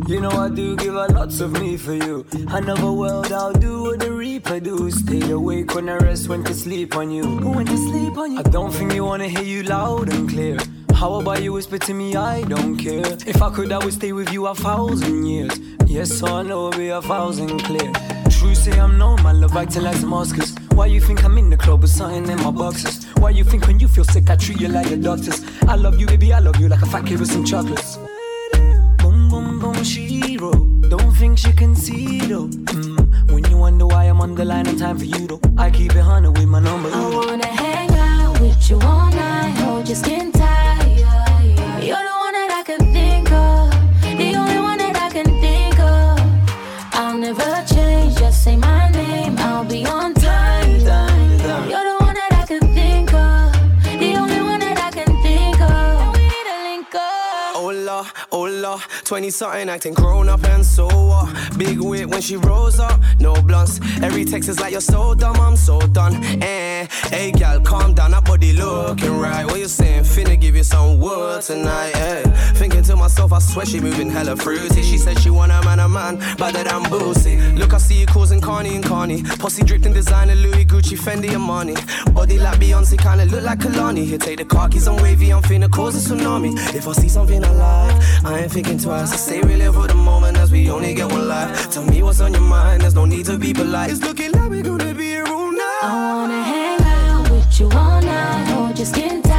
You know I do give a lots of me for you. Another world I'll do what the reaper do. Stay awake when I rest, when to sleep on you. When to sleep on you. I don't think you wanna hear you loud and clear. How about you whisper to me? I don't care. If I could, I would stay with you a thousand years. Yes, I know be a thousand clear. True say I'm known, my love acting like Damascus. Why you think I'm in the club with something in my boxes? Why you think when you feel sick I treat you like a doctor's? I love you, baby, I love you like a fat kid with some chocolates. Don't can see though. Mm. When you wonder why I'm on the line in time for you though, I keep it hundred with my number. I wanna hang out with you all night, hold your skin 20 something acting grown up and so what? Big wit when she rose up, no blunts. Every text is like you're so dumb, I'm so done. Eh, hey gal, calm down, that body looking right. What you saying? Finna give you some wood tonight, eh? Thinking to myself, I swear she moving hella fruity. She said she want a man, a man, better than Boosie. Look, I see you causing Carney and Carney. Posse drifting designer, Louis, Gucci, Fendi, and money. Body like Beyonce, kinda look like Kalani. Here, take the car keys, I'm wavy, I'm finna cause a tsunami. If I see something I like, I ain't thinking twice. I we live for the moment as we only get one life. Tell me what's on your mind, there's no need to be polite. It's looking like we're gonna be you all night, hold your skin tight.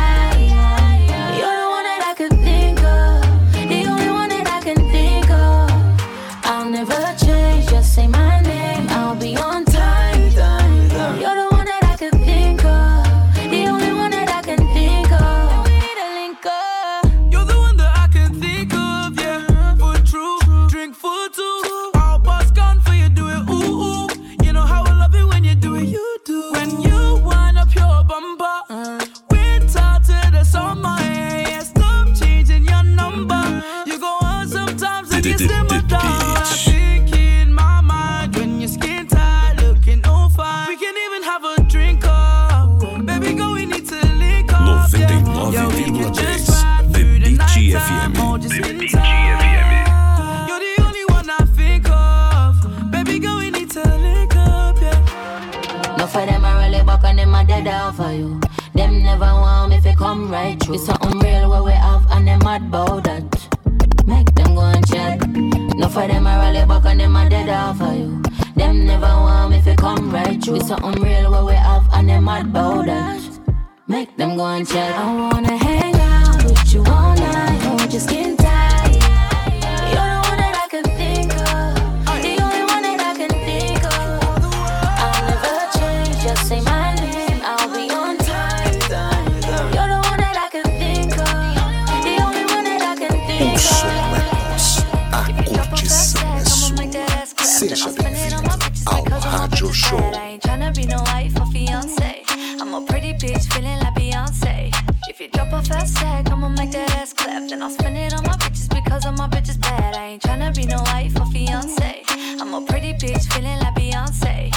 Bad. I ain't tryna be no wife or fiance. I'm a pretty bitch feeling like Beyonce. If you drop a fast tag, I'ma make that ass clap. Then I'll spend it on my bitches because of my bitches bad. I ain't tryna be no wife or fiance. I'm a pretty bitch feeling like Beyonce.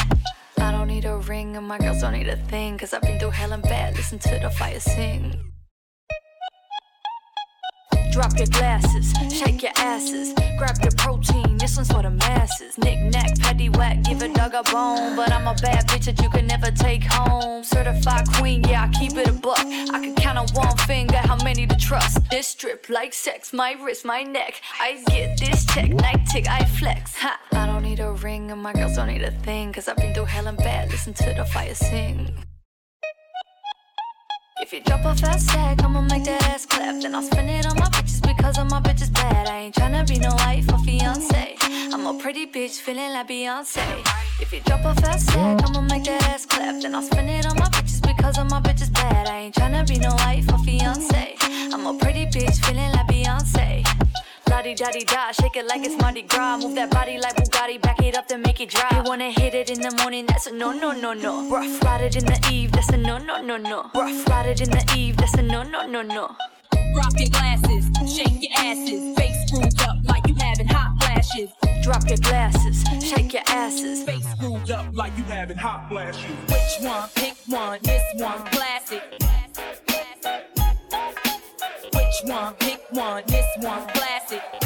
I don't need a ring and my girls don't need a thing. Cause I've been through hell and bad. Listen to the fire sing. Drop your glasses, shake your asses, grab your protein. This one's for the masses. Knick knack, patty whack, give a dog a bone. But I'm a bad bitch that you can never take home. Certified queen, yeah, I keep it a buck. I can count on one finger how many to trust. This strip like sex, my wrist, my neck. I get this check, night tick, I flex. Ha, I don't need a ring and my girls don't need a thing. Cause I've been through hell and bad. Listen to the fire sing. If you drop a fast tag, I'ma make that ass clap. Then I'll spend it on my bitches because of my bitches bad. I ain't tryna be no wife or fiance. I'm a pretty bitch feeling like Beyonce. If you drop a fast tag, I'ma make that ass clap. Then I'll spend it on my bitches because of my bitches bad. I ain't tryna be no wife or fiance. I'm a pretty bitch feeling like Beyonce. La di da di da, shake it like it's Mardi Gras. Move that body like Bugatti, back it up then make it drop. You wanna hit it in the morning, that's a no no no no. Rough ride it in the eve, that's a no no no no. Rough ride it in the eve, that's a no no no no. Drop your glasses, shake your asses, face screwed up like you having hot flashes. Drop your glasses, shake your asses. Face screwed up like you having hot flashes. Which one? Pick one. This one, classic. Which one? Pick one. This one, classic.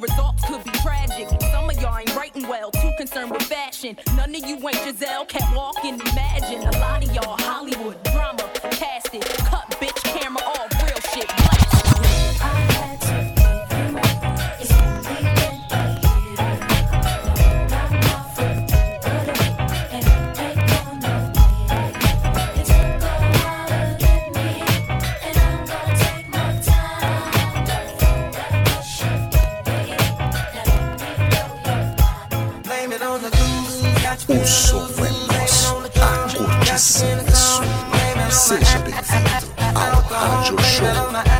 results could be tragic. Some of y'all ain't writing well, too concerned with fashion. None of you ain't Giselle, can't walk and imagine. A lot of y'all Hollywood drama, cast it. A curtição é sua. Seja bem-vindo ao Rádio Show.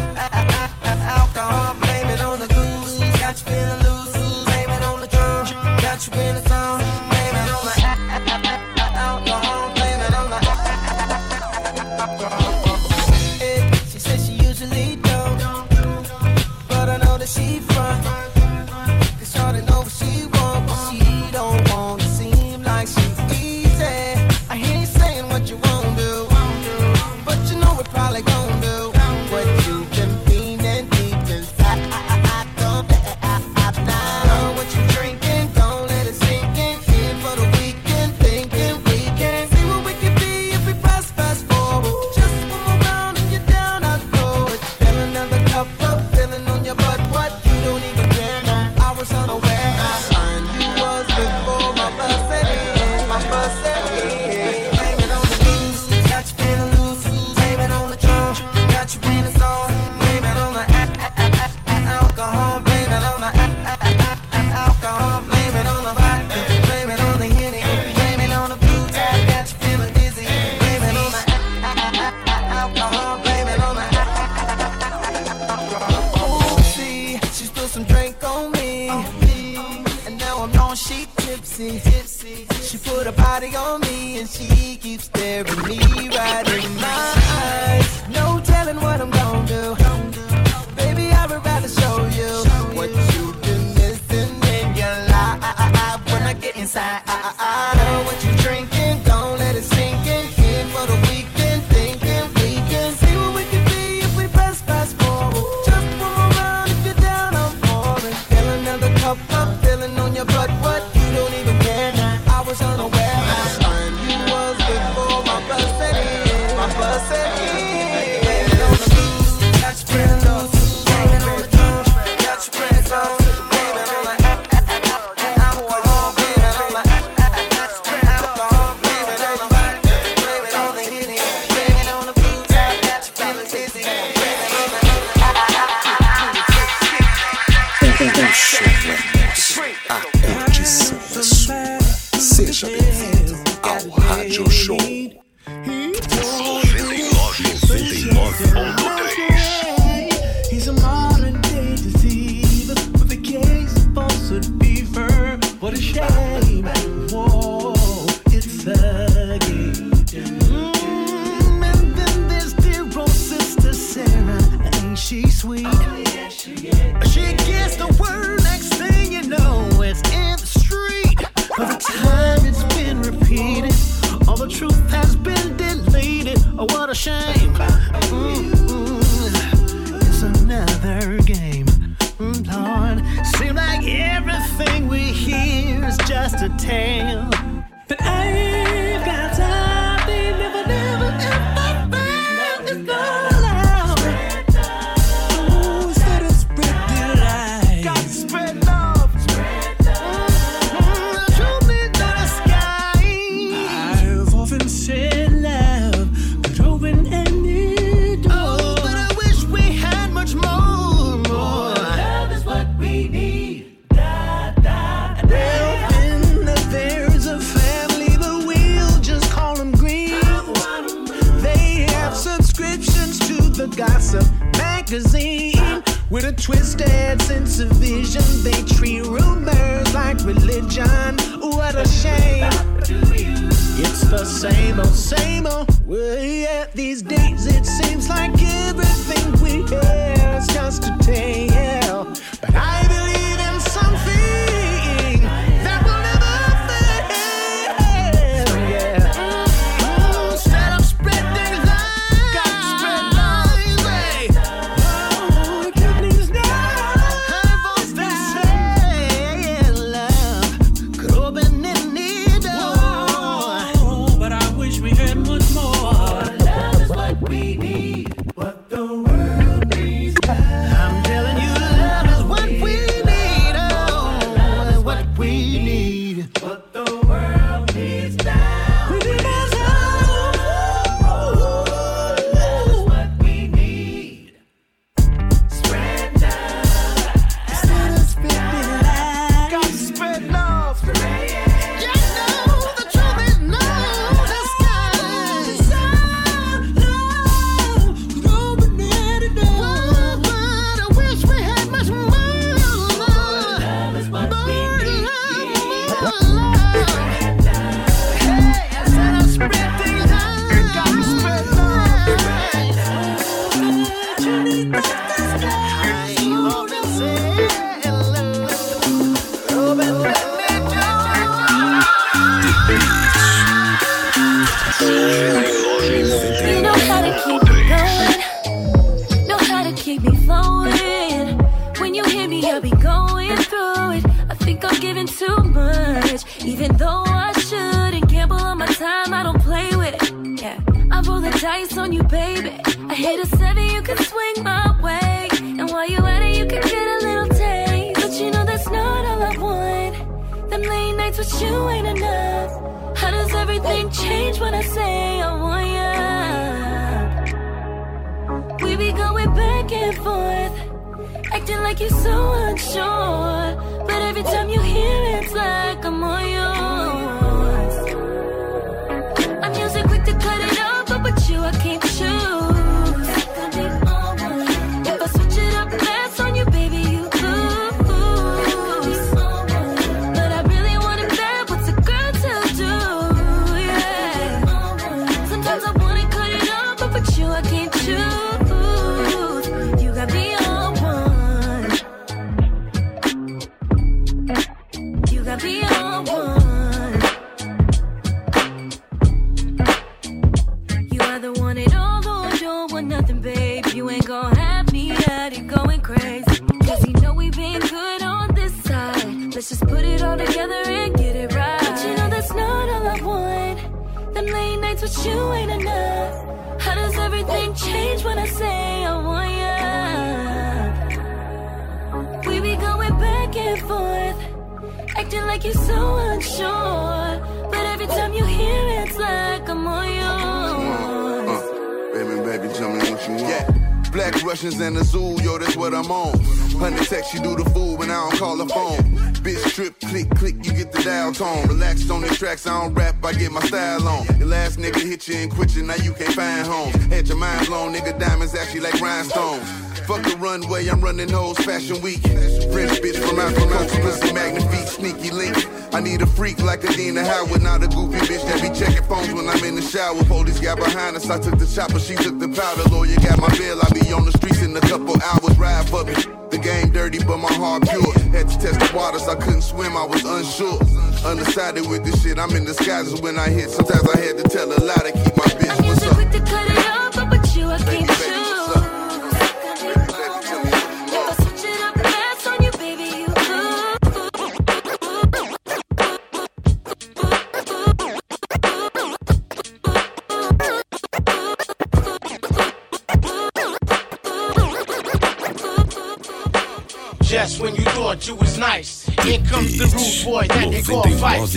I took the chopper, she took the powder. Lawyer got my bill, I be on the streets in a couple hours, ride for me. The game dirty, but my heart pure. Had to test the waters, I couldn't swim, I was unsure. Undecided with this shit, I'm in disguises when I hit. Sometimes I had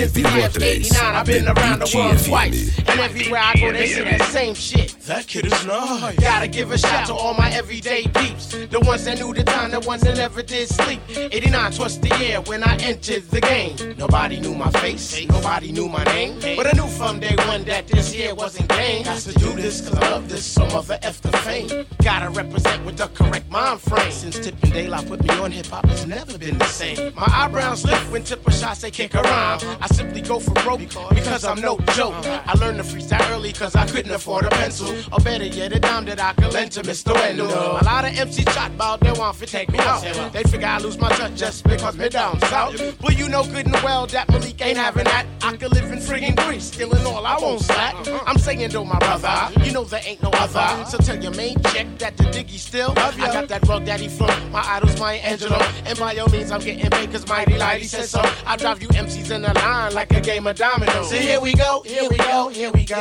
Since the of 89, I've been around the world twice. And everywhere I go, they say the same shit. Gotta give a shout to all my everyday peeps. The ones that knew the time, the ones that never did sleep. 89 was the year when I entered the game. Nobody knew my face, nobody knew my name. But I knew from day one that this year wasn't game. Got to do this cause I love this, so mother F the fame. Gotta represent with the correct mind frame. Since Tippin' Daylight put me on hip hop, it's never been the same. My eyebrows lift when Tipper shots say kick around. I simply go for broke because I'm no joke. I learned to freestyle early cause I couldn't afford a pencil. Better yet, a dime that I can lend to Mr. Wendell. A lot of MCs shot about they want to take me out. They figure I lose my touch just because me down south. But you know good and well that Malik ain't having that. I could live in friggin' Greece, stealing all I won't slack. I'm saying though, my brother, you know there ain't no other. So tell your main chick that the diggy still. I got that rug daddy flow. My idol's my Angelo. And by all means, I'm getting paid cause Mighty Lighty says so. I drive you MCs in a line like a game of dominoes. So here we go, here we go, here we go.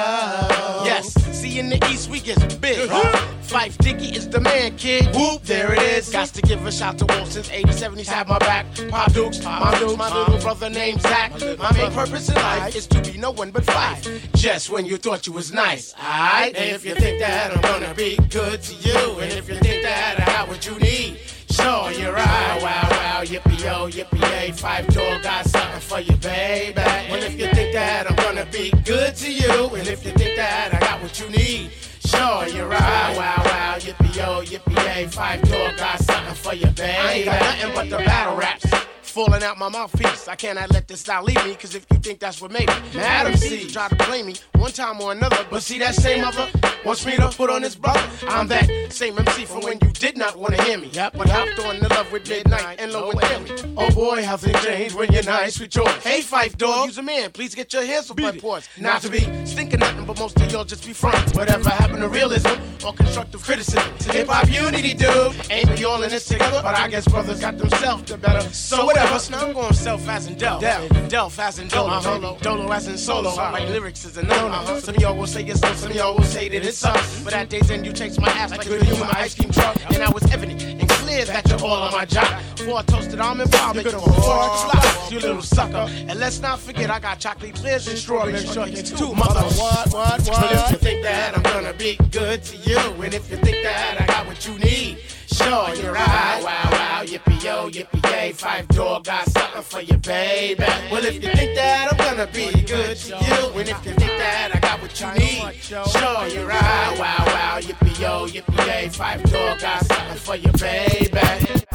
Yes, see in the East we get big. Phife Diggy is the man, kid. Whoop, there it is. Got to give a shout to Wolf since 87. He's had my back. Pop Dukes, my Dukes, my little brother named Zach. My main purpose in life is to be no one but Phife. Just when you thought you was nice, alright? And if you think that I'm gonna be good to you, and if you think that I got what you need, Sure, you're right. Wow, wow, yippee yo, yippee yay. Phife Dawg got something for you, baby. Well, if you think that I'm gonna be good to you, and if you think that I got what you need, sure, you're right. Wow, wow, yippee yo, yippee yay. Phife Dawg got something for you, baby. I ain't got nothing but the battle raps. Falling out my mouthpiece. I cannot let this style leave me, cause if you think that's what made me, mm-hmm. Adam C try to play me one time or another. But see that same mother wants me to put on his brother. I'm that same MC from when you did not want to hear me. Yep. But hopped on the love with midnight and low and Timmy. Oh boy, how things change when you're nice with yours. Hey, Phife Dawg, use a man. Please get your hands off my porch. Not to be stinking nothing, but most of y'all just be front. Whatever happened to realism or constructive criticism? To hip hop unity, dude. Ain't we all in this together? But I guess brothers got themselves the better. So whatever. Now I'm going self as in Del. Delph as in Dolo. Uh-huh. Dolo as in solo. My lyrics is a no. Uh-huh. Some of y'all will say it's so, some of y'all will say that it sucks. But at day's end, you chase my ass like a good human ice cream truck. And I was evident and clear that you're all on my job. I toasted almond bomb, you could flop, you little sucker. And let's not forget, I got chocolate clears and strawberry shortcakes too, mother. What, what, what? But if you think that I'm gonna be good to you, and if you think that I got what you need, sure, you're right. Wow, wow, yippee yo, yippee yay. Phife Dawg got something for you, baby. Well, if you think that I'm gonna be good to you, and if you think that I got what you need, sure, you're right. Wow, wow, yippee yo, yippee yay. Phife Dawg got something for you, baby.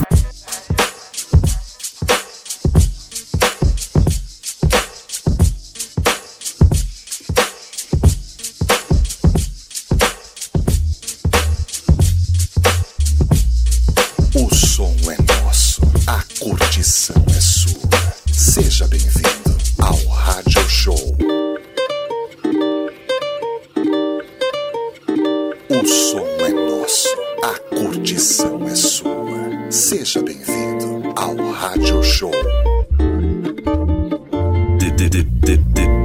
Curtição é sua. Seja bem-vindo ao Rádio Show. O som é nosso, a curtição é sua. Seja bem-vindo ao Rádio Show. The Beach.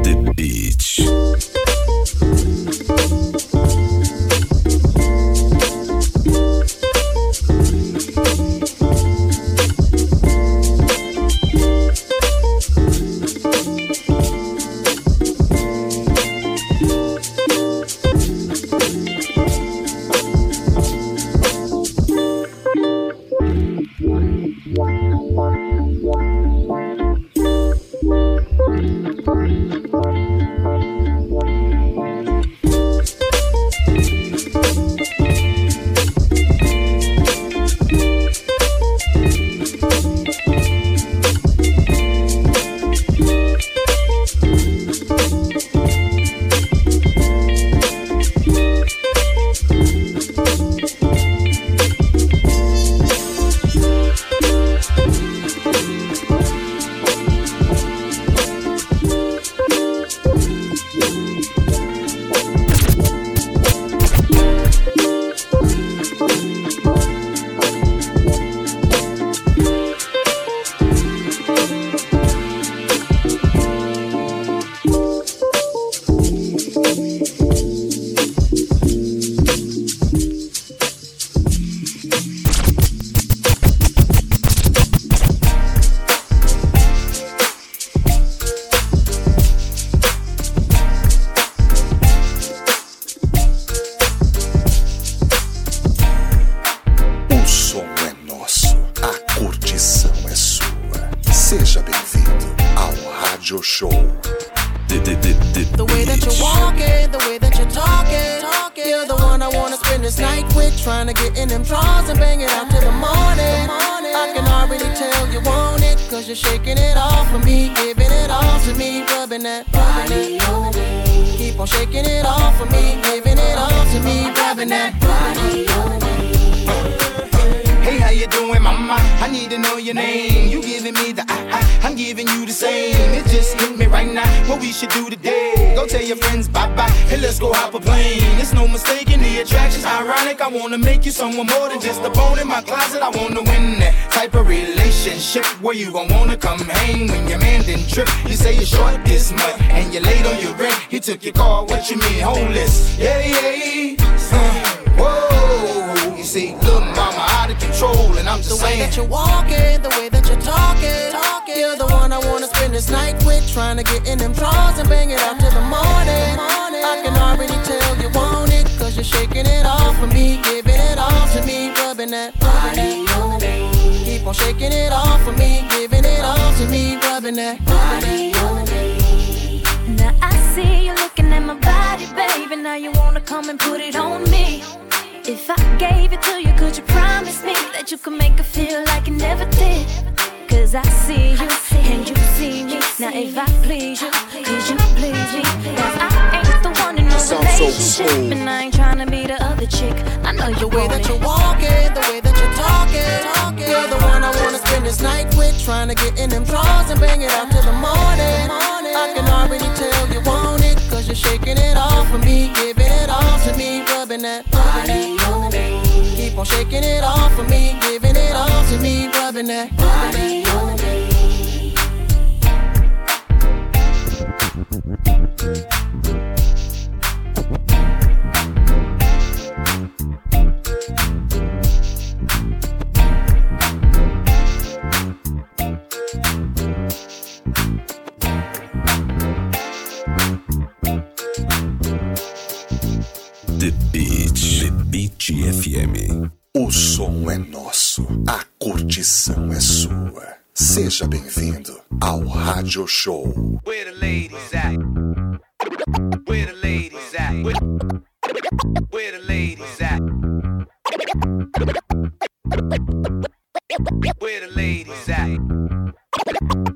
Where the ladies at?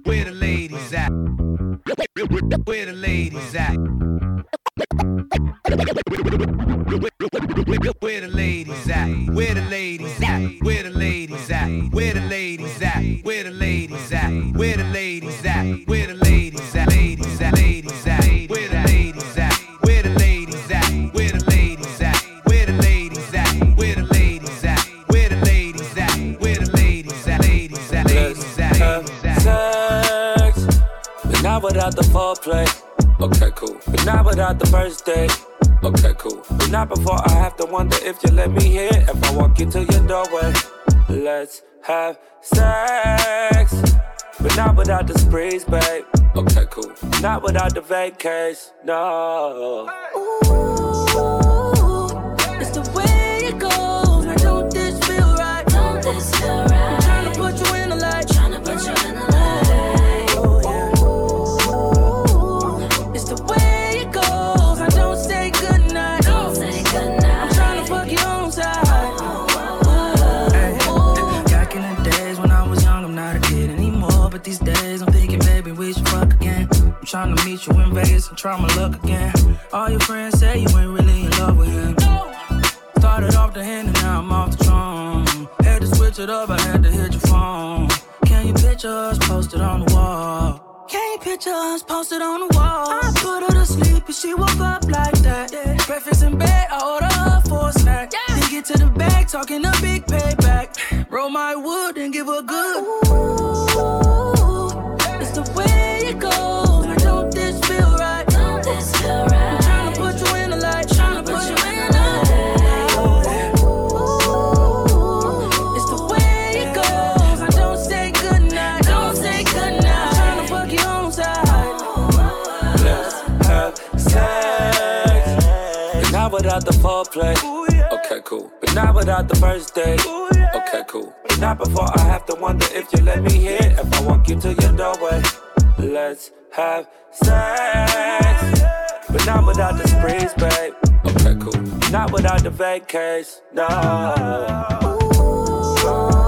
Where the ladies at? Where the ladies at? Where the ladies at? Where the ladies at? Where Thursday. Okay, cool. But not before I have to wonder if you let me in. If I walk into your doorway, let's have sex. But not without the sprees, babe. Okay, cool. Not without the vacays, no. Hey. posted on the wall. I put her to sleep and she woke up like that. Yeah. Breakfast in bed, I order her for a snack. Yeah. Then get to the bag, talking a big payback. Roll my wood and give her good. Ooh, yeah. Okay, cool. But not without the first date. Yeah. Okay, cool. But not before I have to wonder if you let me hear If I walk you to your doorway, let's have sex. But not without the sprees, babe. Okay, cool. Not without the vacays, no. Ooh.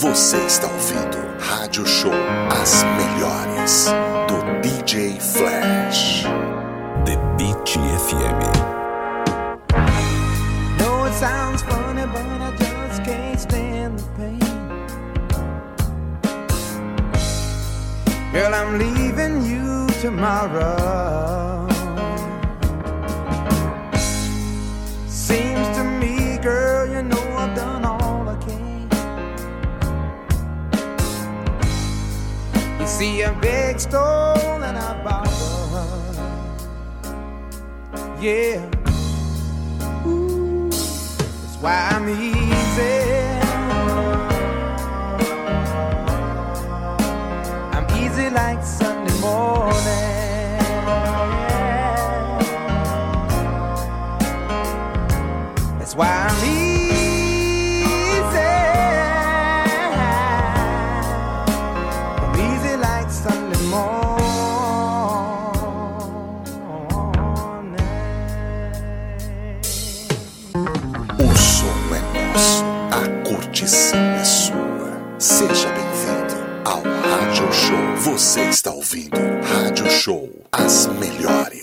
Você está ouvindo Rádio Show, as melhores do DJ Flash. The Beat FM. know it sounds funny, but I just can't stand the pain. Girl, I'm leaving you tomorrow. See, a big stone and I borrowed. Yeah. That's why I'm easy. I'm easy like Sunday morning. That's why I'm Você está ouvindo Rádio Show, as melhores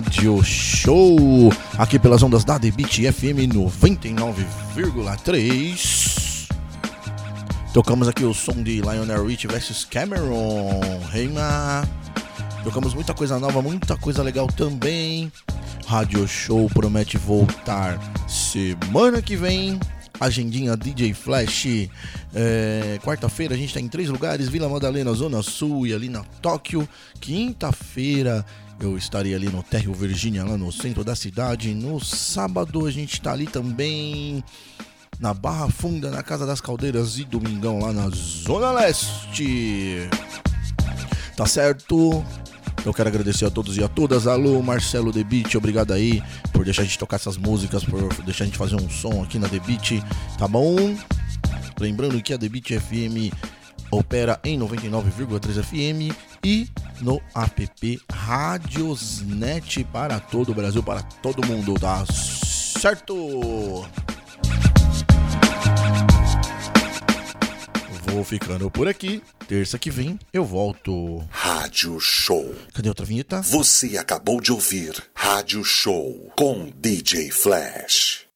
Rádio Show, aqui pelas ondas da Beat FM 99,3. Tocamos aqui o som de Lionel Rich versus Cameron. Reina. Tocamos muita coisa nova, muita coisa legal também. Rádio Show promete voltar semana que vem. Agendinha DJ Flash. É, Quarta-feira a gente está em três lugares: Vila Madalena, Zona Sul e ali na Tóquio. Quinta-feira eu estarei ali no Térreo Virgínia, lá no centro da cidade. No sábado a gente está ali também na Barra Funda, na Casa das Caldeiras e domingão lá na Zona Leste. Tá certo? Eu quero agradecer a todos e a todas. Alô, Marcelo Beat, obrigado aí por deixar a gente tocar essas músicas, por deixar a gente fazer um som aqui na Beat, tá bom? Lembrando que a Beat FM opera em 99,3 FM e no app Radiosnet para todo o Brasil, para todo mundo, tá certo? Vou ficando por aqui. Terça que vem eu volto. Rádio Show. Cadê outra vinheta? Você acabou de ouvir Rádio Show com DJ Flash.